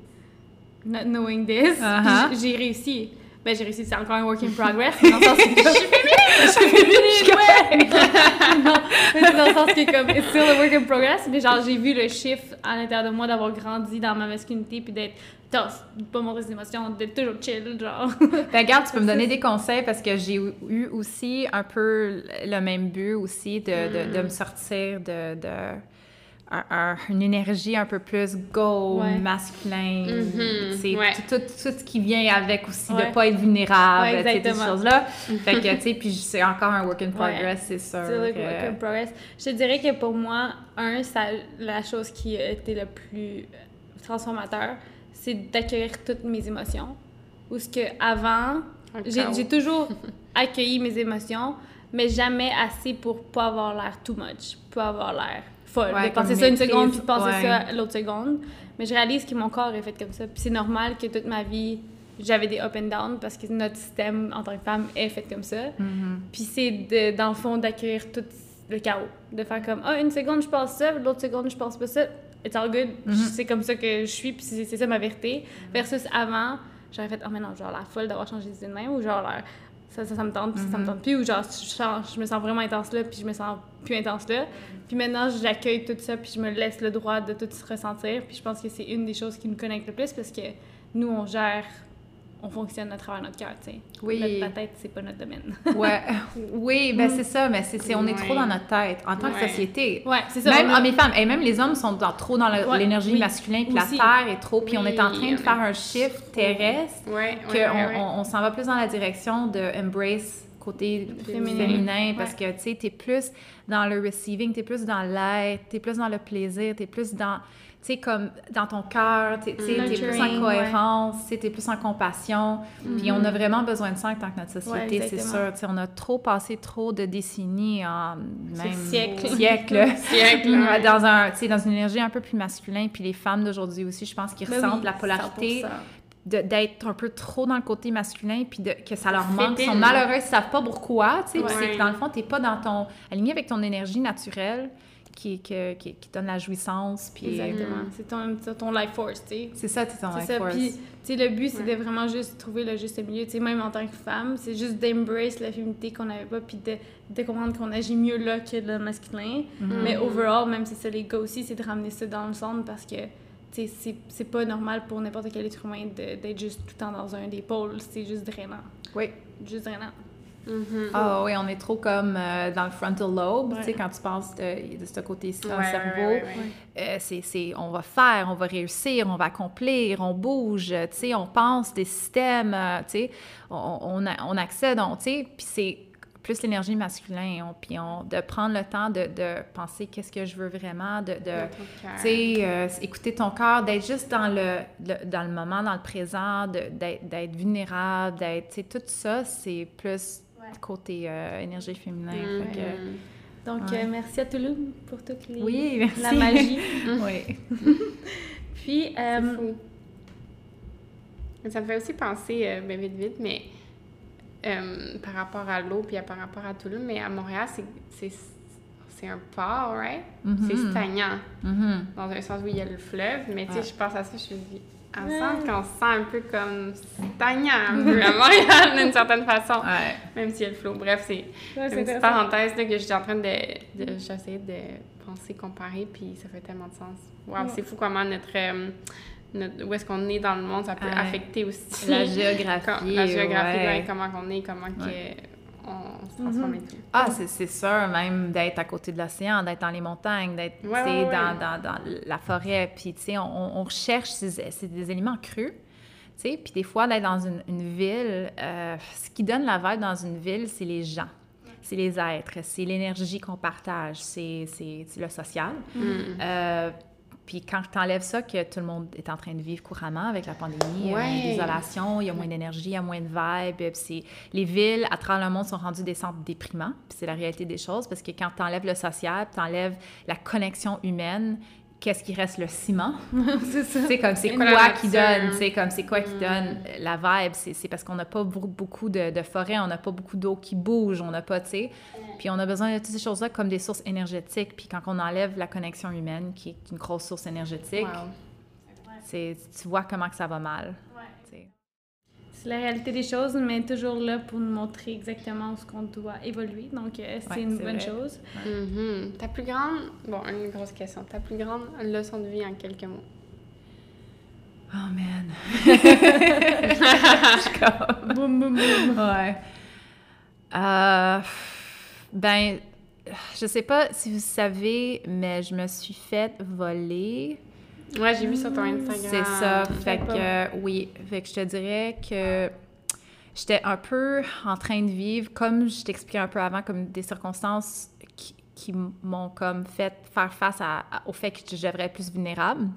Not knowing this. Uh-huh. J'ai réussi. Ben, j'ai réussi, c'est encore un work in progress. Dans le sens que je suis féminine! Je suis féminine, ouais! non, mais c'est dans le sens que comme, it's still a work in progress, mais genre, j'ai vu le chiffre à l'intérieur de moi d'avoir grandi dans ma masculinité, puis d'être tough, de pas montrer ses émotions, d'être toujours chill, genre. Ben, regarde, tu peux me donner des conseils parce que j'ai eu aussi un peu le même but aussi de, de, de me sortir de, de un- un- une énergie un peu plus go, Ouais. masculin. Mhm, C'est ouais. tout, tout, tout ce qui vient avec aussi Ouais. de pas être vulnérable, Ouais, sais, ces choses-là. fait que, tu sais, puis c'est encore un work in progress, c'est sûr. C'est le work euh, in progress. Je te dirais que pour moi, un, ça, la chose qui a été le plus transformateur, c'est d'accueillir toutes mes émotions. Ou ce que avant, j'ai toujours accueilli mes émotions, mais jamais assez pour pas avoir l'air too much, pas avoir l'air folle. Ouais, de penser ça une maîtrise, seconde, puis de penser ouais. ça l'autre seconde. Mais je réalise que mon corps est fait comme ça. Puis c'est normal que toute ma vie, j'avais des up and down parce que notre système en tant que femme est fait comme ça. mhm. Puis c'est dans le fond d'accueillir tout le chaos. De faire comme, ah, une seconde je pense ça, l'autre seconde je pense pas ça. It's all good. Mhm. C'est comme ça que je suis, puis c'est ça ma vérité. Versus avant, j'aurais fait, oh, mais non, genre la folle d'avoir changé de même, ou genre l'air, ça, ça, ça me tente, puis ça, ça me tente plus, ou genre je, change, je me sens vraiment intense là, puis je me sens plus intense là. Puis maintenant, j'accueille tout ça, puis je me laisse le droit de tout se ressentir. Puis je pense que c'est une des choses qui nous connecte le plus parce que nous, on gère, on fonctionne à travers notre cœur, tu sais. Oui. Notre tête, c'est pas notre domaine. Ouais. Oui, ben c'est ça, mais c'est c'est- on est trop dans notre tête en tant que société. ouais, c'est ça. Même a- et femmes, et même les hommes sont dans- trop dans l'énergie oui. masculine, puis la terre est trop, puis on est en train de faire un shift terrestre, Ouais, qu'on ouais, ouais, ouais. on, on s'en va plus dans la direction de embrace côté Féminin. féminin, parce Ouais. que tu sais, t'es plus dans le receiving, t'es plus dans l'être, t'es plus dans le plaisir, t'es plus dans, sais, comme dans ton cœur, tu es plus en cohérence, tu es plus en compassion. Puis on a vraiment besoin de ça en tant que notre société, Ouais, c'est sûr. Tu sais, on a trop passé trop de décennies en même siècles. siècles, ouais. dans, un, tu dans une énergie un peu plus masculine. Puis les femmes d'aujourd'hui aussi, je pense qu'ils Ben ressentent oui, la polarité 100%. de- d'être un peu trop dans le côté masculin puis de, que ça leur manque. Ils sont malheureux, ils savent pas pourquoi, tu sais. Puis Ouais. c'est que dans le fond, t'es pas dans ton... aligné avec ton énergie naturelle qui, que- qui, qui donne la jouissance. Puis Exactement. C'est ton, c'est ton life force, tu sais. c'est ça, c'est ton C'est life ça. force. Puis, tu sais, le but, c'est Ouais. de vraiment juste trouver le juste milieu. Tu sais, même en tant que femme, c'est juste d'embrace la féminité qu'on n'avait pas, puis de, de comprendre qu'on agit mieux là que le masculin. Mhm. Mais overall, même si c'est ça, les gars aussi, c'est de ramener ça dans le centre parce que, tu sais, c'est- c'est pas normal pour n'importe quel être humain de- d'être juste tout le temps dans un des pôles. C'est juste drainant. Oui. Juste drainant. Mhm. Ah oui, on est trop comme euh, dans le frontal lobe, tu sais, quand tu passes de, de ce côté-ci dans Ouais, le cerveau. ouais. Euh, c'est, c'est- on va faire, on va réussir, on va accomplir, on bouge, tu sais, on pense des systèmes, euh, tu sais, on, on, a- on accède, on, tu sais, puis c'est plus l'énergie masculine, on- puis on, de prendre le temps de, de penser qu'est-ce que je veux vraiment, de, de euh, écouter ton cœur, d'être juste dans le, le- dans le moment, dans le présent, de- d'être, d'être vulnérable, d'être, tu sais, tout ça, c'est plus côté euh, énergie féminin. fait que- Mhm. Donc, Ouais. euh, merci à Toulouse pour toute les- Oui, merci. la magie. oui. Puis, euh, fou. Ça me fait aussi penser, euh, ben, vite, vite, mais euh, par rapport à l'eau puis à- par rapport à Toulouse, mais à Montréal, c'est- c'est c'est un port, right? Mhm. C'est stagnant, Mhm. dans un sens où il y a le fleuve, mais tu sais, Ouais. je pense à ça, je me dis, à sens qu'on se sent un peu comme stagnant un peu à Montréal, d'une certaine façon, Ouais. même s'il y a le flot. Bref, c'est ouais, une petite parenthèse là, que j'étais en train de, de j'essayais de penser, comparer, puis ça fait tellement de sens. Wow, Ouais. c'est fou comment notre, euh, notre- où est-ce qu'on est dans le monde, ça peut Ouais. affecter aussi La géographie. la géographie, comment on est, comment que Ouais. On, se transforme Mhm. et tout. Ah, c'est, c'est sûr, même d'être à côté de l'océan, d'être dans les montagnes, d'être Ouais, ouais, ouais. Dans, dans, dans la forêt. Puis, tu sais, on, on recherche ces, c'est des éléments crus. Tu sais, puis des fois, d'être dans une, une ville, euh, ce qui donne la vibe dans une ville, c'est les gens. C'est les êtres, c'est l'énergie qu'on partage, c'est, c'est, c'est le social. Mm. Euh, puis quand tu enlèves ça, que tout le monde est en train de vivre couramment avec la pandémie, euh, Ouais. l'isolation, il y a moins d'énergie, il y a moins de vibe. puis les villes à travers le monde sont rendues des centres déprimants. Puis c'est la réalité des choses parce que quand tu enlèves le social, tu enlèves la connexion humaine, qu'est-ce qui reste le ciment? c'est ça. Comme c'est quoi qui donne, sais, comme c'est quoi qui Mm. donne la vibe, c'est c'est parce qu'on n'a pas beaucoup, de, de forêt, on n'a pas beaucoup d'eau qui bouge, on n'a pas, tu sais, puis on a besoin de toutes ces choses-là comme des sources énergétiques, puis quand on enlève la connexion humaine, qui est une grosse source énergétique, Wow. c'est tu vois comment que ça va mal. C'est la réalité des choses, mais toujours là pour nous montrer exactement où ce qu'on doit évoluer. Donc, euh, c'est Ouais, une bonne vrai. chose. Mhm. Ta plus grande, bon, une grosse question, ta plus grande leçon de vie en quelques mots. Oh man! Je suis comme- boum, boum, boum. Ouais. Euh, ben, je sais pas si vous savez, mais je me suis fait voler. Ouais, j'ai vu sur ton Instagram. C'est ça. Fait que, euh, oui. Fait que je te dirais que j'étais un peu en train de vivre, comme je t'expliquais un peu avant, comme des circonstances qui, qui m'ont comme fait faire face à- à- au fait que je devrais être plus vulnérable.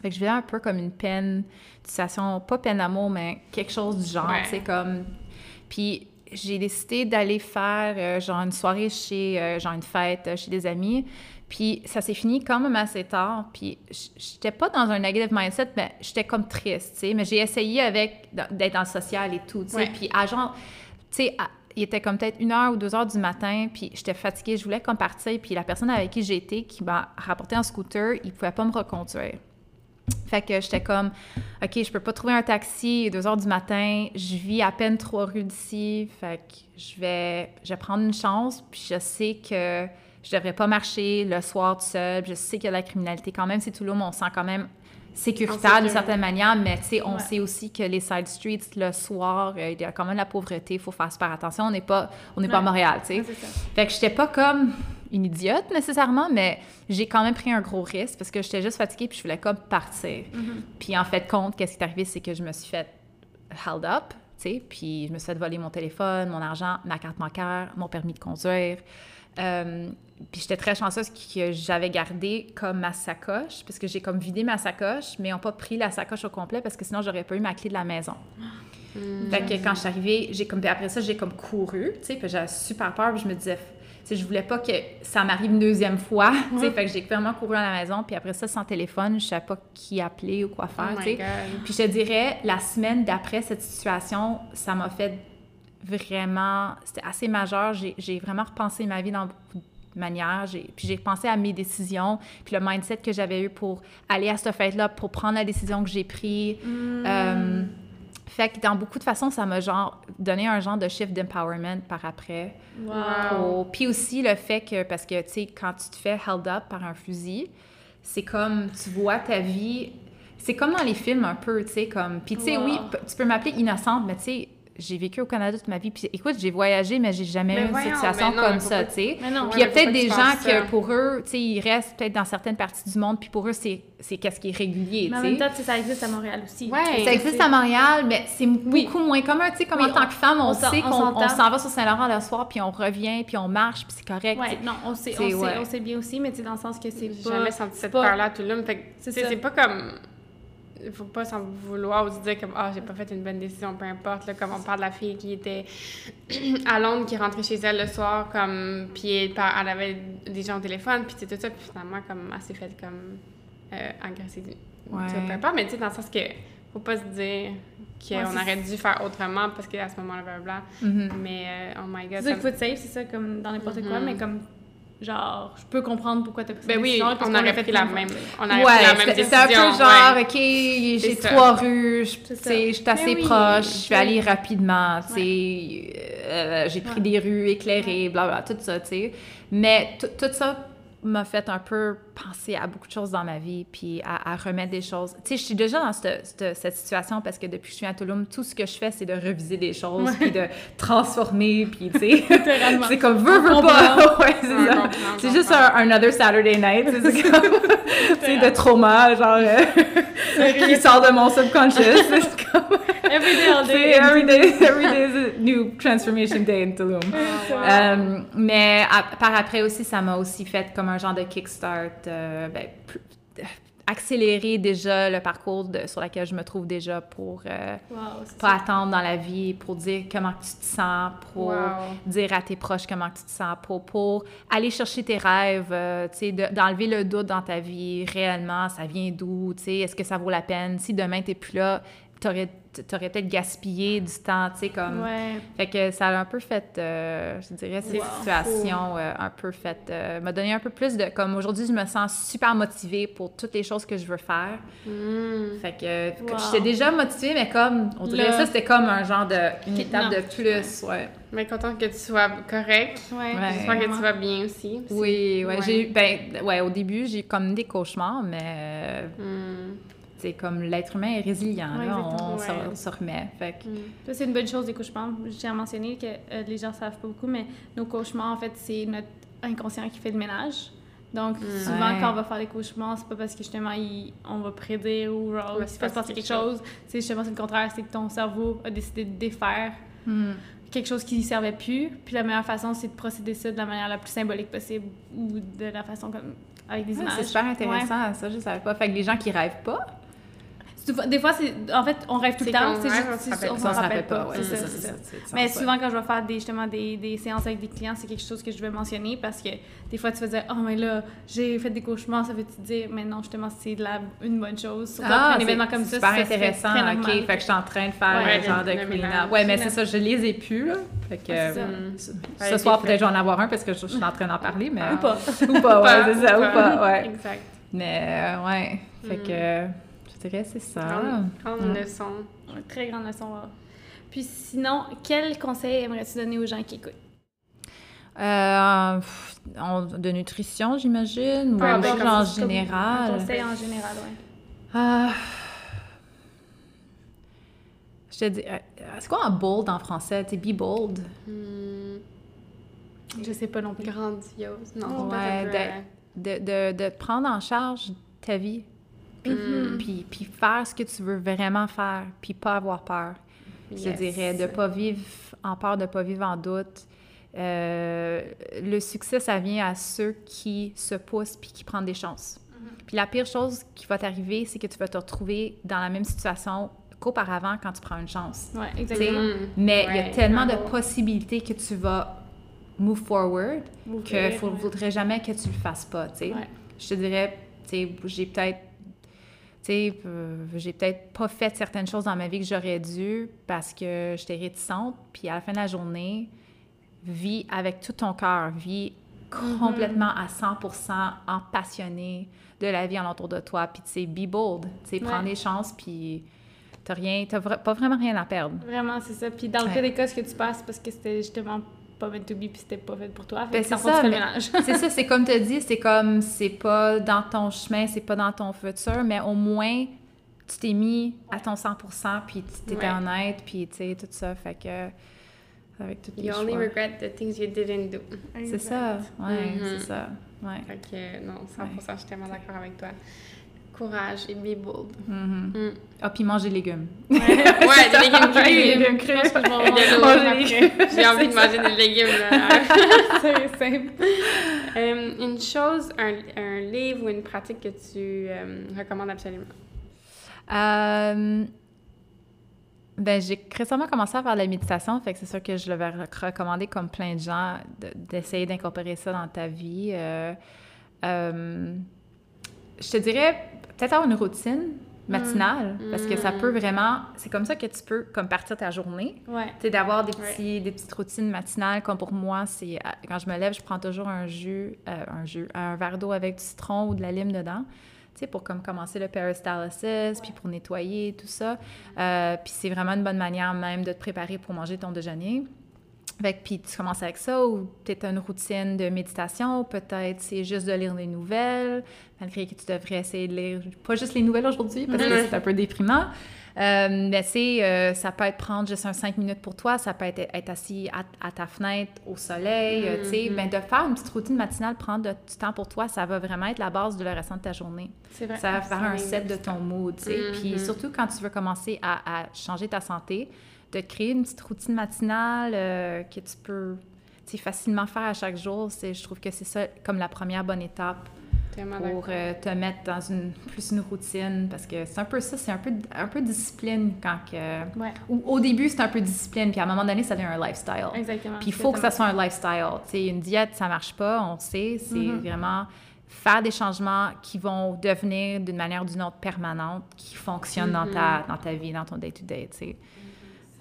Fait que je vivais un peu comme une peine, une situation, pas peine d'amour, mais quelque chose du genre, Ouais. tu sais, comme... Puis j'ai décidé d'aller faire, euh, genre, une soirée chez, euh, genre, une fête euh, chez des amis. Puis ça s'est fini quand même assez tard. Puis j'étais pas dans un negative mindset, mais j'étais comme triste, tu sais. Mais j'ai essayé avec, d'être dans le social et tout, tu sais. Ouais. Puis à genre, tu sais, il était comme peut-être une heure ou deux heures du matin, puis j'étais fatiguée, je voulais comme partir. Puis la personne avec qui j'étais, qui m'a rapporté un scooter, il pouvait pas me reconduire. Fait que j'étais comme, OK, je peux pas trouver un taxi, 2 heures du matin, je vis à peine trois rues d'ici, fait que je vais, je vais prendre une chance, puis je sais que je devrais pas marcher le soir tout seul, je sais qu'il y a de la criminalité quand même, c'est Toulouse, on se sent quand même sécuritaire d'une certaine manière, mais tu sais, on Ouais. sait aussi que les side streets, le soir, euh, il y a quand même la pauvreté, il faut faire super attention, on n'est pas, on n'est pas à. Montréal, tu sais. Ouais. Fait que j'étais pas comme une idiote nécessairement, mais j'ai quand même pris un gros risque parce que j'étais juste fatiguée puis je voulais comme partir. Puis en fait, compte, qu'est-ce qui est arrivé, c'est que je me suis fait held up, tu sais, puis je me suis fait voler mon téléphone, mon argent, ma carte bancaire, mon permis de conduire. Euh, puis j'étais très chanceuse que j'avais gardé comme ma sacoche, parce que j'ai comme vidé ma sacoche, mais ils n'ont pas pris la sacoche au complet parce que sinon j'aurais pas eu ma clé de la maison. Hmm. Fait que quand je suis arrivée, j'ai comme, puis après ça, j'ai comme couru, tu sais, puis j'avais super peur, puis je me disais, tu sais, je voulais pas que ça m'arrive une deuxième fois, tu sais, fait que j'ai vraiment couru à la maison, puis après ça, sans téléphone, je savais pas qui appeler ou quoi faire, Oh tu my sais. Puis je te dirais, la semaine d'après cette situation, ça m'a fait vraiment... C'était assez majeur. J'ai- J'ai vraiment repensé ma vie dans beaucoup J'ai- Puis j'ai pensé à mes décisions, puis le mindset que j'avais eu pour aller à cette fête-là, pour prendre la décision que j'ai prise. Euh, fait que dans beaucoup de façons, ça m'a genre donné un genre de shift d'empowerment par après. Wow. Pour- Puis aussi le fait que, parce que, tu sais, quand tu te fais held up par un fusil, c'est comme, tu vois ta vie, c'est comme dans les films un peu, tu sais, comme... Puis tu sais, Wow. oui, tu peux m'appeler innocente, mais tu sais, j'ai vécu au Canada toute ma vie, puis écoute, j'ai voyagé, mais j'ai jamais Mais eu une situation non, comme ça, tu sais. Puis il y a peut-être des gens ça? que pour eux, tu sais, ils restent peut-être dans certaines parties du monde, puis pour eux, c'est c'est qu'est-ce qui est régulier, Mais en même temps, ça existe à Montréal aussi. Ouais. Ça existe à Montréal, mais c'est beaucoup moins commun. Tu sais, comme Oui, en tant que femme, on, sait on qu'on s'en va sur Saint-Laurent le soir, puis on revient, puis on marche, puis c'est correct. Ouais, non, on sait, on sait, on sait bien aussi, mais tu sais, dans le sens que c'est J'ai pas... jamais senti cette pas- peur-là tu sais, ça. c'est pas comme. Il faut pas s'en vouloir ou se dire comme, ah, j'ai pas fait une bonne décision, peu importe. Là, comme on parle de la fille qui était à Londres, qui rentrait chez elle le soir, comme, puis elle, elle avait des gens au téléphone, puis tout ça, puis finalement, comme, elle s'est faite comme euh, agresser. Ouais. Peu importe, mais tu sais, dans le sens que faut pas se dire qu'on Ouais, aurait dû faire autrement parce qu'à ce moment-là, blablabla. Mhm. Mais, euh, oh my god. C'est ça qu'il faut être safe, c'est ça, comme dans n'importe quoi, Mhm. mais comme, genre, je peux comprendre pourquoi t'as pris cette Ben oui, décision, parce on qu'on aurait l'a fait la même. On aurait pris Ouais, la même c'est décision. c'est un peu ouais. genre, OK, j'ai trois rues, je suis assez Mais oui, proche, je vais aller rapidement, tu sais, euh, j'ai pris Ouais. des rues éclairées, blablabla, tout ça, tu sais. Mais tout tout ça m'a fait un peu penser à beaucoup de choses dans ma vie, puis à, à remettre des choses. Tu sais, je suis déjà dans cette, cette, cette situation parce que depuis que je suis à Touloum, tout ce que je fais, c'est de reviser des choses, puis de transformer, puis tu sais, c'est comme veux, veux pas. ouais, c'est ça. juste un, un other Saturday night, c'est comme, tu sais, de trauma, genre, euh, qui sort de mon subconscious. C'est comme, Every day, all day. every day, every day is a new transformation day in Tulum. Oh, wow. Euh, mais à- par après aussi, ça m'a aussi fait comme un genre de kickstart, euh, ben, plus- accélérer déjà le parcours de- sur lequel je me trouve déjà pour euh, Wow, pas ça. attendre dans la vie, pour dire comment tu te sens, pour Wow. dire à tes proches comment tu te sens, pour, pour aller chercher tes rêves, euh, tu de- d'enlever le doute dans ta vie, réellement, ça vient d'où, tu sais, est-ce que ça vaut la peine? Si demain t'es plus là, t'aurais t'aurais peut-être gaspillé du temps, tu sais, comme... Ouais. Fait que ça a un peu fait, euh, je dirais, cette Wow. situation euh, un peu fait, euh, m'a donné un peu plus de, comme aujourd'hui, je me sens super motivée pour toutes les choses que je veux faire. Mm. Fait que, Wow. j'étais déjà motivée, mais comme, on dirait ça, c'était comme un genre de, une étape non. de plus, ouais. Mais contente que tu sois correct. Ouais. Ouais. J'espère que tu vas bien aussi. Oui, ouais, Ouais. j'ai eu- ben, ouais, au début, j'ai eu comme des cauchemars, mais euh, Mm. C'est comme l'être humain est résilient, Ouais, là, on, se- ouais. remet. Fait que, Mm. Ça, c'est une bonne chose des cauchemars. À mentionner que euh, les gens savent pas beaucoup, mais nos cauchemars, en fait, c'est notre inconscient qui fait le ménage. Donc, souvent, Ouais. quand on va faire des cauchemars, c'est pas parce que justement, il- on va prédire ou genre, il c'est se passe parce passer que quelque chose. C'est justement, c'est le contraire, c'est que ton cerveau a décidé de défaire hmm. quelque chose qui ne servait plus. Puis la meilleure façon, c'est de procéder ça de la manière la plus symbolique possible ou de la façon comme avec des Ouais, images. c'est super Ouais. intéressant, ça, je savais pas. Fait que les gens qui rêvent pas, Des- fois, c'est en fait, on rêve tout le C'est temps. qu'on C'est juste on se c'est- rappelle on pas. s'en pas. ouais, c'est c'est ça, ça, c'est ça. c'est ça. Mais souvent, quand je vais faire des, justement des, des séances avec des clients, c'est quelque chose que je vais mentionner parce que des fois, tu vas dire Oh, mais là, j'ai fait des cauchemars, ça veut dire, mais non, justement, c'est de la, une bonne chose. Surtout un Ah, c'est événement comme ça, super ça se fait intéressant. très OK, fait que je suis en train de faire Ouais, un genre de le clean ménage. up. Ouais, mais c'est ça, je les ai plus, là. Fait que c'est euh, Mm. ce, soir, c'est peut-être je vais en avoir un parce que je, je suis en train d'en parler, mais... Ou pas. ou pas, ouais, c'est ça, ou pas, ouais. Exact. Mais, euh, ouais, fait Mm. que je dirais c'est ça. Grande, grande Mm. leçon. Une très grande leçon. Puis sinon, quel conseil aimerais-tu donner aux gens qui écoutent? Euh, de nutrition, j'imagine, ou Ah, ben, en comme général. Un conseil en général, oui. Ah. je te dis, euh, c'est quoi un bold en français? Tu sais, be bold. Mm. Je sais pas non plus. Grandiose. Non, c'est ouais, peu, De, de, de prendre en charge ta vie. Puis, Mhm. puis, puis faire ce que tu veux vraiment faire, puis pas avoir peur. Je dirais, de pas vivre en peur, de pas vivre en doute. euh, le succès, ça vient à ceux qui se poussent puis qui prennent des chances. Puis la pire chose qui va t'arriver, c'est que tu vas te retrouver dans la même situation qu'auparavant quand tu prends une chance. Ouais, exactement. Mais il y a tellement de possibilités que tu vas move forward Ouvrir, qu'il ne ouais. faudrait jamais que tu le fasses pas. Je te dirais, tu sais, j'ai peut-être euh, j'ai peut-être pas fait certaines choses dans ma vie que j'aurais dû parce que j'étais réticente. Puis à la fin de la journée, vis avec tout ton cœur, vis complètement à 100% en passionné de la vie alentour de toi. Puis tu sais, be bold, tu sais, prends Ouais. des chances, puis t'as rien, t'as vra- pas vraiment rien à perdre. Vraiment, c'est ça. Puis dans le Ouais. cas des cas, ce que tu passes, parce que c'était justement pas meant to be, puis c'était pas fait pour toi. Ben, c'est ça, c'est ça, c'est comme tu as dit, c'est comme, c'est pas dans ton chemin, c'est pas dans ton futur, mais au moins, tu t'es mis à ton 100%, puis tu t'étais Ouais. honnête, puis tu sais, tout ça, fait que, avec tous les You only choix. regret the things you didn't do. C'est ça, ouais, Mhm. c'est ça, ouais. Fait que non, 100%, je suis tellement d'accord avec toi. Courage et be bold. Mhm. Mm. Ah, puis manger des légumes. Ouais, des légumes crus. Des légumes. Je pense que je. J'ai envie de manger des légumes. C'est simple. Euh, une chose, un, un livre ou une pratique que tu euh, recommandes absolument? Euh, ben, j'ai récemment commencé à faire de la méditation, fait que c'est sûr que je le vais rec- recommander comme plein de gens de- d'essayer d'incorporer ça dans ta vie. Euh, euh, je te dirais peut-être avoir une routine matinale, parce que ça Mm. peut vraiment... C'est comme ça que tu peux comme partir ta journée. Ouais. Tu sais, d'avoir des, petits, des petites routines matinales, comme pour moi, c'est euh, quand je me lève, je prends toujours un jus, euh, un jus, un verre d'eau avec du citron ou de la lime dedans, tu sais, pour comme commencer le peristalsis, puis pour nettoyer, tout ça. Euh, puis c'est vraiment une bonne manière même de te préparer pour manger ton déjeuner. Fait puis tu commences avec ça, ou peut-être une routine de méditation, peut-être c'est juste de lire les nouvelles, malgré que tu devrais essayer de lire pas juste les nouvelles aujourd'hui, parce que Mhm. c'est un peu déprimant. Euh, mais c'est, euh, ça peut être prendre juste un 5 minutes pour toi, ça peut être être assis à, à ta fenêtre au soleil, euh, tu sais. Mhm. Ben, de faire une petite routine matinale, prendre du temps pour toi, ça va vraiment être la base de le restant de ta journée. C'est vrai. Ça va faire un set de ton mood, tu sais. Puis Mhm. surtout quand tu veux commencer à, à changer ta santé, de créer une petite routine matinale euh, que tu peux facilement faire à chaque jour, je trouve que c'est ça comme la première bonne étape pour euh, te mettre dans une plus une routine parce que c'est un peu ça, c'est un peu un peu discipline quand que Ouais, ou au début c'est un peu discipline puis à un moment donné ça devient un lifestyle. exactement. Puis il faut que ça soit un lifestyle. Une diète, ça marche pas, on sait. C'est Mhm. vraiment faire des changements qui vont devenir d'une manière ou d'une autre permanente, qui fonctionnent dans, ta, dans ta vie, dans ton day-to-day, tu sais.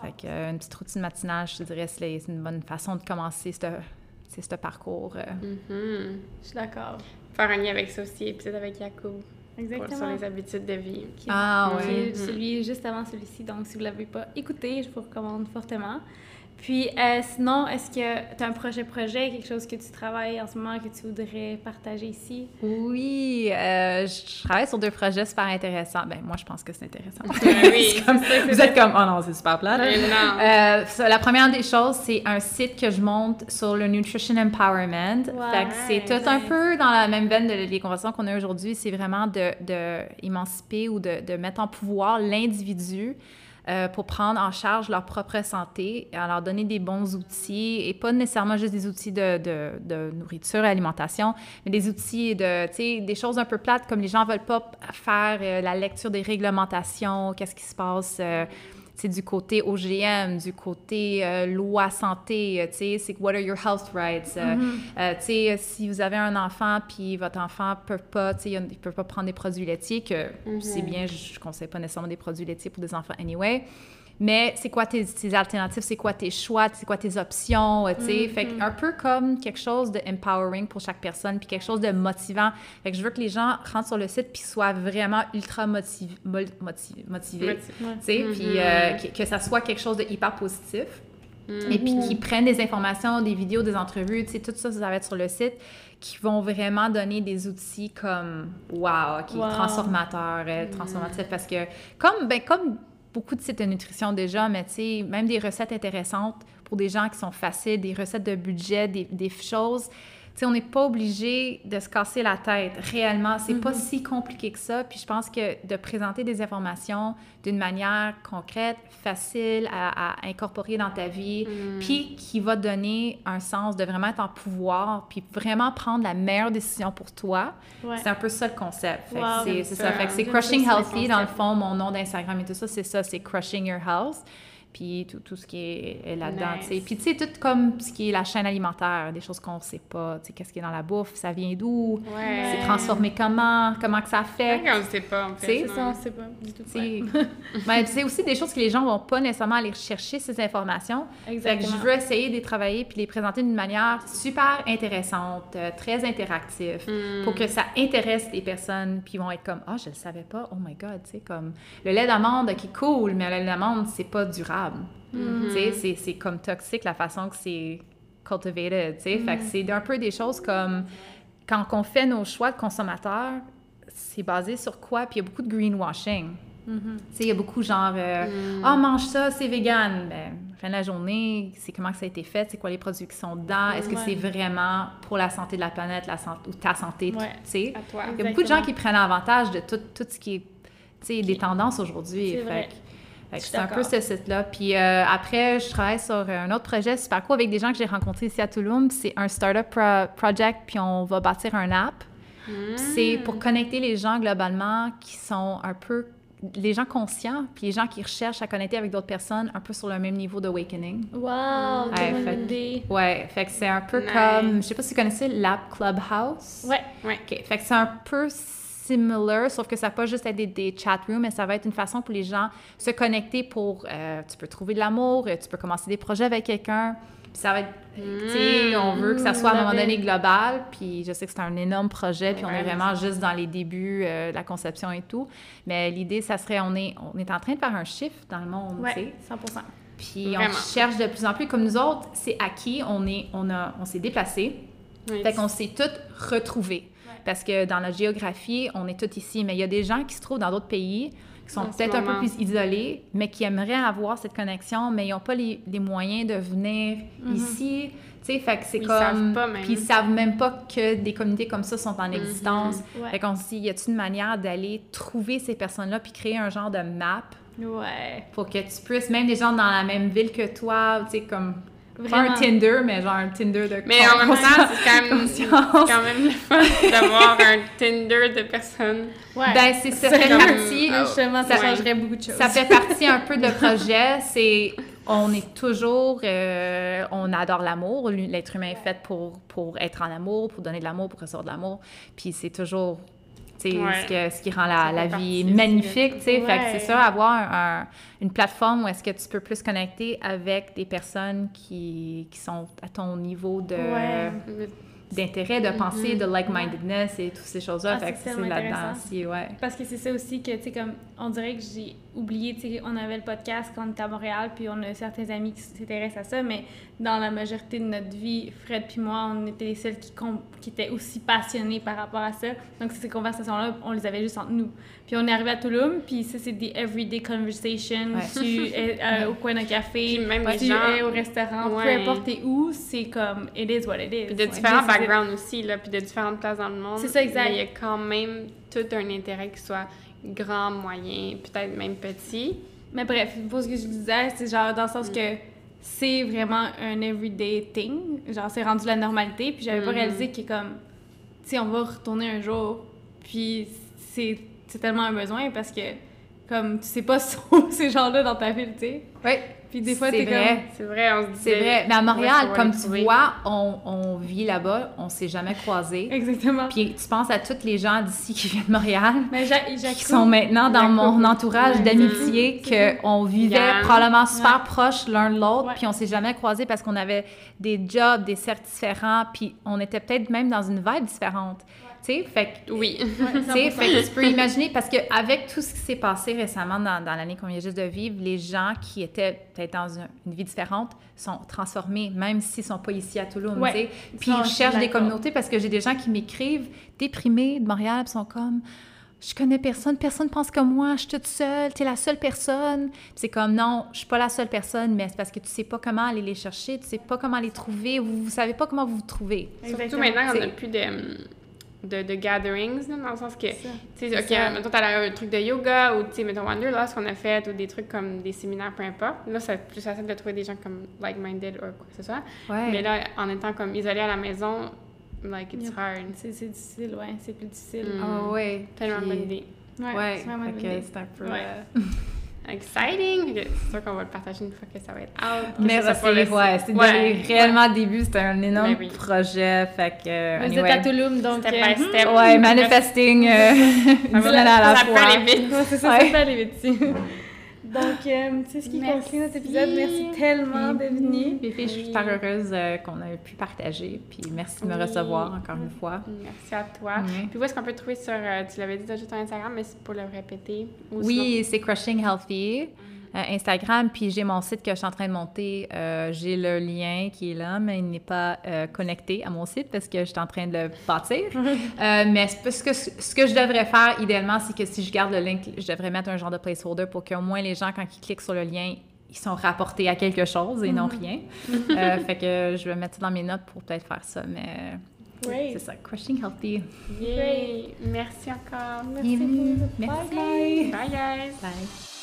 Fait que, euh, une petite routine matinale, je te dirais, c'est une bonne façon de commencer ce parcours. euh. Mhm. Je suis d'accord. Faire un lien avec ça aussi, épisode avec Yacoub, pour- Exactement. sur les habitudes de vie. Ah est celui juste avant celui-ci. Donc, si vous ne l'avez pas écouté, je vous recommande fortement. Puis, euh, sinon, est-ce que tu as un projet-projet, quelque chose que tu travailles en ce moment que tu voudrais partager ici? Oui, euh, je travaille sur deux projets super intéressants. Ben moi, je pense que c'est intéressant. oui, comme- ça, vous êtes comme, oh non, c'est super plat. Euh, la première des choses, c'est un site que je monte sur le Nutrition Empowerment. Fait que c'est tout un peu dans la même veine de les conversations qu'on a aujourd'hui. C'est vraiment de, de émanciper ou de, de mettre en pouvoir l'individu euh, pour prendre en charge leur propre santé, à leur donner des bons outils et pas nécessairement juste des outils de, de, de nourriture et alimentation, mais des outils de, tu sais, des choses un peu plates comme les gens veulent pas faire euh, la lecture des réglementations, qu'est-ce qui se passe. euh, c'est du côté OGM, du côté euh, loi santé, euh, tu sais, c'est what are your health rights? euh, euh, tu sais, si vous avez un enfant puis votre enfant peut pas, tu sais, il peut pas prendre des produits laitiers, que c'est bien, je ne conseille pas nécessairement des produits laitiers pour des enfants anyway. Mais c'est quoi tes, tes alternatives, c'est quoi tes choix, c'est quoi tes options, euh, tu sais. Fait que un peu comme quelque chose de empowering pour chaque personne, puis quelque chose de motivant. Fait que je veux que les gens rentrent sur le site puis soient vraiment ultra motiv- motiv- motivés. Motiv- Tu sais, puis euh, que, que ça soit quelque chose de hyper positif. Mhm. Et puis qu'ils prennent des informations, des vidéos, des entrevues, tu sais, tout ça, ça va être sur le site, qui vont vraiment donner des outils comme, wow, qui Wow. transformateurs, euh, transformatifs, parce que comme, ben, comme beaucoup de sites de nutrition déjà, mais tu sais, même des recettes intéressantes pour des gens qui sont faciles, des recettes de budget, des, des choses, sais, on n'est pas obligé de se casser la tête réellement. C'est pas Mhm. si compliqué que ça. Puis je pense que de présenter des informations d'une manière concrète, facile à, à incorporer dans ta vie, Mm. puis qui va donner un sens de vraiment être en pouvoir, puis vraiment prendre la meilleure décision pour toi. Ouais. C'est un peu ça le concept. Wow, c'est ça. ça. Fait que c'est Crushing Healthy, dans le fond, mon nom d'Instagram et tout ça, c'est ça, c'est Crushing Your Health. Puis tout, tout ce qui est là-dedans, Nice. tu sais. Puis tu sais, tout comme ce qui est la chaîne alimentaire, des choses qu'on sait pas, tu sais, qu'est-ce qui est dans la bouffe, ça vient d'où, Ouais. c'est transformé comment, comment que ça fait. Ouais, on sait pas, en Tu sais, fait. C'est ça, on sait pas du tout. Ouais. Mais c'est aussi des choses que les gens vont pas nécessairement aller chercher ces informations. Fait que Exactement. je veux essayer de les travailler puis les présenter d'une manière super intéressante, euh, très interactive, Mm. pour que ça intéresse les personnes, puis ils vont être comme « Ah, je le savais pas, oh my God », tu sais, comme le lait d'amande, qui est cool, mais le lait d'amande, c'est pas durable. Sais, c'est- c'est comme toxique la façon que c'est cultivated. Fait que c'est un peu des choses comme quand on fait nos choix de consommateurs, c'est basé sur quoi? Puis il y a beaucoup de greenwashing. Mhm. Tu sais, il y a beaucoup genre, euh, Mm. ah, mange ça, c'est vegan. Ben, fin de la journée, c'est comment que ça a été fait, c'est quoi les produits qui sont dedans, est-ce que Ouais. c'est vraiment pour la santé de la planète, la santé, ou ta santé, tu sais. Il y a beaucoup de gens qui prennent avantage de tout, tout ce qui est, tu sais, des tendances aujourd'hui. C'est un peu ce site-là. Puis euh, après, je travaille sur un autre projet super cool avec des gens que j'ai rencontrés ici à Toulouse. C'est un startup pro- project, puis on va bâtir un app. Mm. C'est pour connecter les gens globalement qui sont un peu les gens conscients, puis les gens qui recherchent à connecter avec d'autres personnes un peu sur le même niveau d'awakening. Wow, Ouais, fait- idée. Ouais, fait que c'est un peu Nice. comme, je sais pas si vous connaissez l'app Clubhouse. Ouais. Ouais. OK. Fait que c'est un peu similar, sauf que ça va pas juste être des, des chat rooms, mais ça va être une façon pour les gens se connecter pour... euh, tu peux trouver de l'amour, euh, tu peux commencer des projets avec quelqu'un. Puis ça va être... Tu sais, on veut que ça soit à un moment donné global, puis je sais que c'est un énorme projet, puis on Ouais, est vraiment juste dans les débuts euh, de la conception et tout. Mais l'idée, ça serait, on est, on est en train de faire un chiffre dans le monde, tu sais. Ouais, 100 Puis Vraiment. on cherche de plus en plus, comme nous autres, c'est acquis, on est, on a, on s'est déplacé. Oui. Fait qu'on s'est toutes retrouvés. Parce que dans la géographie, on est tous ici, mais il y a des gens qui se trouvent dans d'autres pays, qui sont peut-être un peu plus isolés, mais qui aimeraient avoir cette connexion, mais ils n'ont pas les, les moyens de venir ici. Tu sais, fait que c'est Ils comme... savent pas même. Puis ils savent même pas que des communautés comme ça sont en existence. Ouais. Fait qu'on se dit, y a-t-il une manière d'aller trouver ces personnes-là puis créer un genre de map Ouais. pour que tu puisses, même des gens dans la même ville que toi, tu sais, comme... Pas un. Tinder, mais genre un Tinder de Mais en même temps, c'est quand même, quand même le fun d'avoir un Tinder de personnes. Ouais. Ben, c'est ça fait comme- partie. Justement, ça Ouais. changerait beaucoup de choses. Ça fait partie un peu de le projet. C'est on est toujours, euh, on adore l'amour. L'être humain est fait pour pour être en amour, pour donner de l'amour, pour recevoir de l'amour. Puis c'est toujours, Ouais. ce, que- ce qui rend la, la vie magnifique, tu sais. Fait que Ouais. c'est ça, avoir un- un- une plateforme où est-ce que tu peux plus connecter avec des personnes qui, qui sont à ton niveau de Ouais. d'intérêt, de pensée, de like-mindedness et toutes ces choses-là. Ah, fait que c'est là-dedans aussi, ouais. Parce que c'est ça aussi que, tu sais, comme, on dirait que j'ai oublié, tu sais, on avait le podcast quand on était à Montréal, puis on a certains amis qui s'intéressent à ça, mais dans la majorité de notre vie, Fred puis moi, on était les seuls qui, com- qui étaient aussi passionnés par rapport à ça. Donc, ces conversations-là, on les avait juste entre nous. Puis on est arrivé à Toulouse, puis ça, c'est des everyday conversations. Ouais. Tu es euh, au coin d'un café, Puis même tu les gens- es au restaurant, peu importe où, c'est comme, it is what it is. Puis de Ouais. différents backgrounds aussi, là, puis de différentes places dans le monde. C'est ça, exact. Mais il y a quand même tout un intérêt qui soit grand, moyen, peut-être même petit. Mais bref, pour ce que je disais, c'est genre dans le sens que c'est vraiment un everyday thing. Genre, c'est rendu la normalité. Puis j'avais pas Mhm. réalisé que, comme, tu sais, on va retourner un jour. Puis c'est tellement un besoin parce que, comme, tu sais pas sont ces gens-là dans ta ville, tu sais. Oui, Puis des fois, C'est t'es vrai. comme. C'est vrai, on se dit. C'est vrai. Mais à Montréal, comme tu trouver. vois, on, on vit là-bas, on s'est jamais croisés. Exactement. Puis tu penses à tous les gens d'ici qui viennent de Montréal, Mais qui sont maintenant dans mon entourage d'amitié, qu'on vivait Yann. probablement super Ouais. proches l'un de l'autre, Ouais. puis on s'est jamais croisés parce qu'on avait des jobs, des certes différents, puis on était peut-être même dans une vibe différente. Tu sais, fait que Oui. Ouais, Tu sais, 100%. fait que tu peux imaginer, parce qu'avec tout ce qui s'est passé récemment dans, dans l'année qu'on vient juste de vivre, les gens qui étaient peut-être dans une, une vie différente sont transformés, même s'ils sont pas ici à Toulouse, Ouais. tu sais. Puis ils cherchent des communautés parce que j'ai des gens qui m'écrivent déprimés de Montréal, puis sont comme je connais personne, personne pense comme moi, je suis toute seule, tu es la seule personne. Puis c'est comme, non, je suis pas la seule personne, mais c'est parce que tu sais pas comment aller les chercher, tu sais pas comment les trouver, vous, vous savez pas comment vous vous trouvez. Surtout maintenant, on n'a plus de, de, de gatherings, là, dans le sens que, tu sais, OK, mettons, t'as un truc de yoga, ou, tu sais, mettons, Wanderlust qu'on a fait, ou des trucs comme des séminaires, peu importe. Là, c'est plus facile de trouver des gens comme like-minded ou quoi que ce soit. Ouais. Mais là, en étant comme isolé à la maison, like, it's Yep. hard. C'est c'est difficile, ouais, c'est plus difficile. Mm. Ah ouais. Tellement Puis- bonne idée. Ouais, Ouais, c'est vraiment une fait bonne que idée. c'est un peu... Ouais. euh, Exciting! C'est sûr qu'on va le partager une fois que ça va être out. Mais c'est ouais, c'est Ouais. réellement au début, c'était un énorme Ben oui. projet, fait que... euh, Vous anyway. êtes à Tulum, donc... Step euh, by step. Ouais, manifesting, euh, Ça à la ça peut fois. aller vite. Ouais, c'est ça, Ouais. ça peut aller vite. Donc, euh, c'est ce qui Merci. conclut notre épisode? Merci tellement d'être venu. Puis, je suis super heureuse euh, qu'on ait pu partager, puis merci de me Oui. recevoir encore une fois. Merci à toi. Ouais. Puis où est-ce qu'on peut te trouver sur, euh, tu l'avais dit déjà sur Instagram, mais c'est pour le répéter. Ou Oui, c'est Crushing Healthy. Euh, Instagram, puis j'ai mon site que je suis en train de monter. Euh, j'ai le lien qui est là, mais il n'est pas euh, connecté à mon site parce que je suis en train de le bâtir. Euh, mais c'est parce que ce que je devrais faire, idéalement, c'est que si je garde le link, je devrais mettre un genre de placeholder pour qu'au moins les gens, quand ils cliquent sur le lien, ils sont rapportés à quelque chose et non rien. Euh, fait que je vais mettre ça dans mes notes pour peut-être faire ça, mais Great. c'est ça, Crushing Healthy. Yay! Merci encore. Merci. Merci. Bye, guys. Bye, guys! Bye.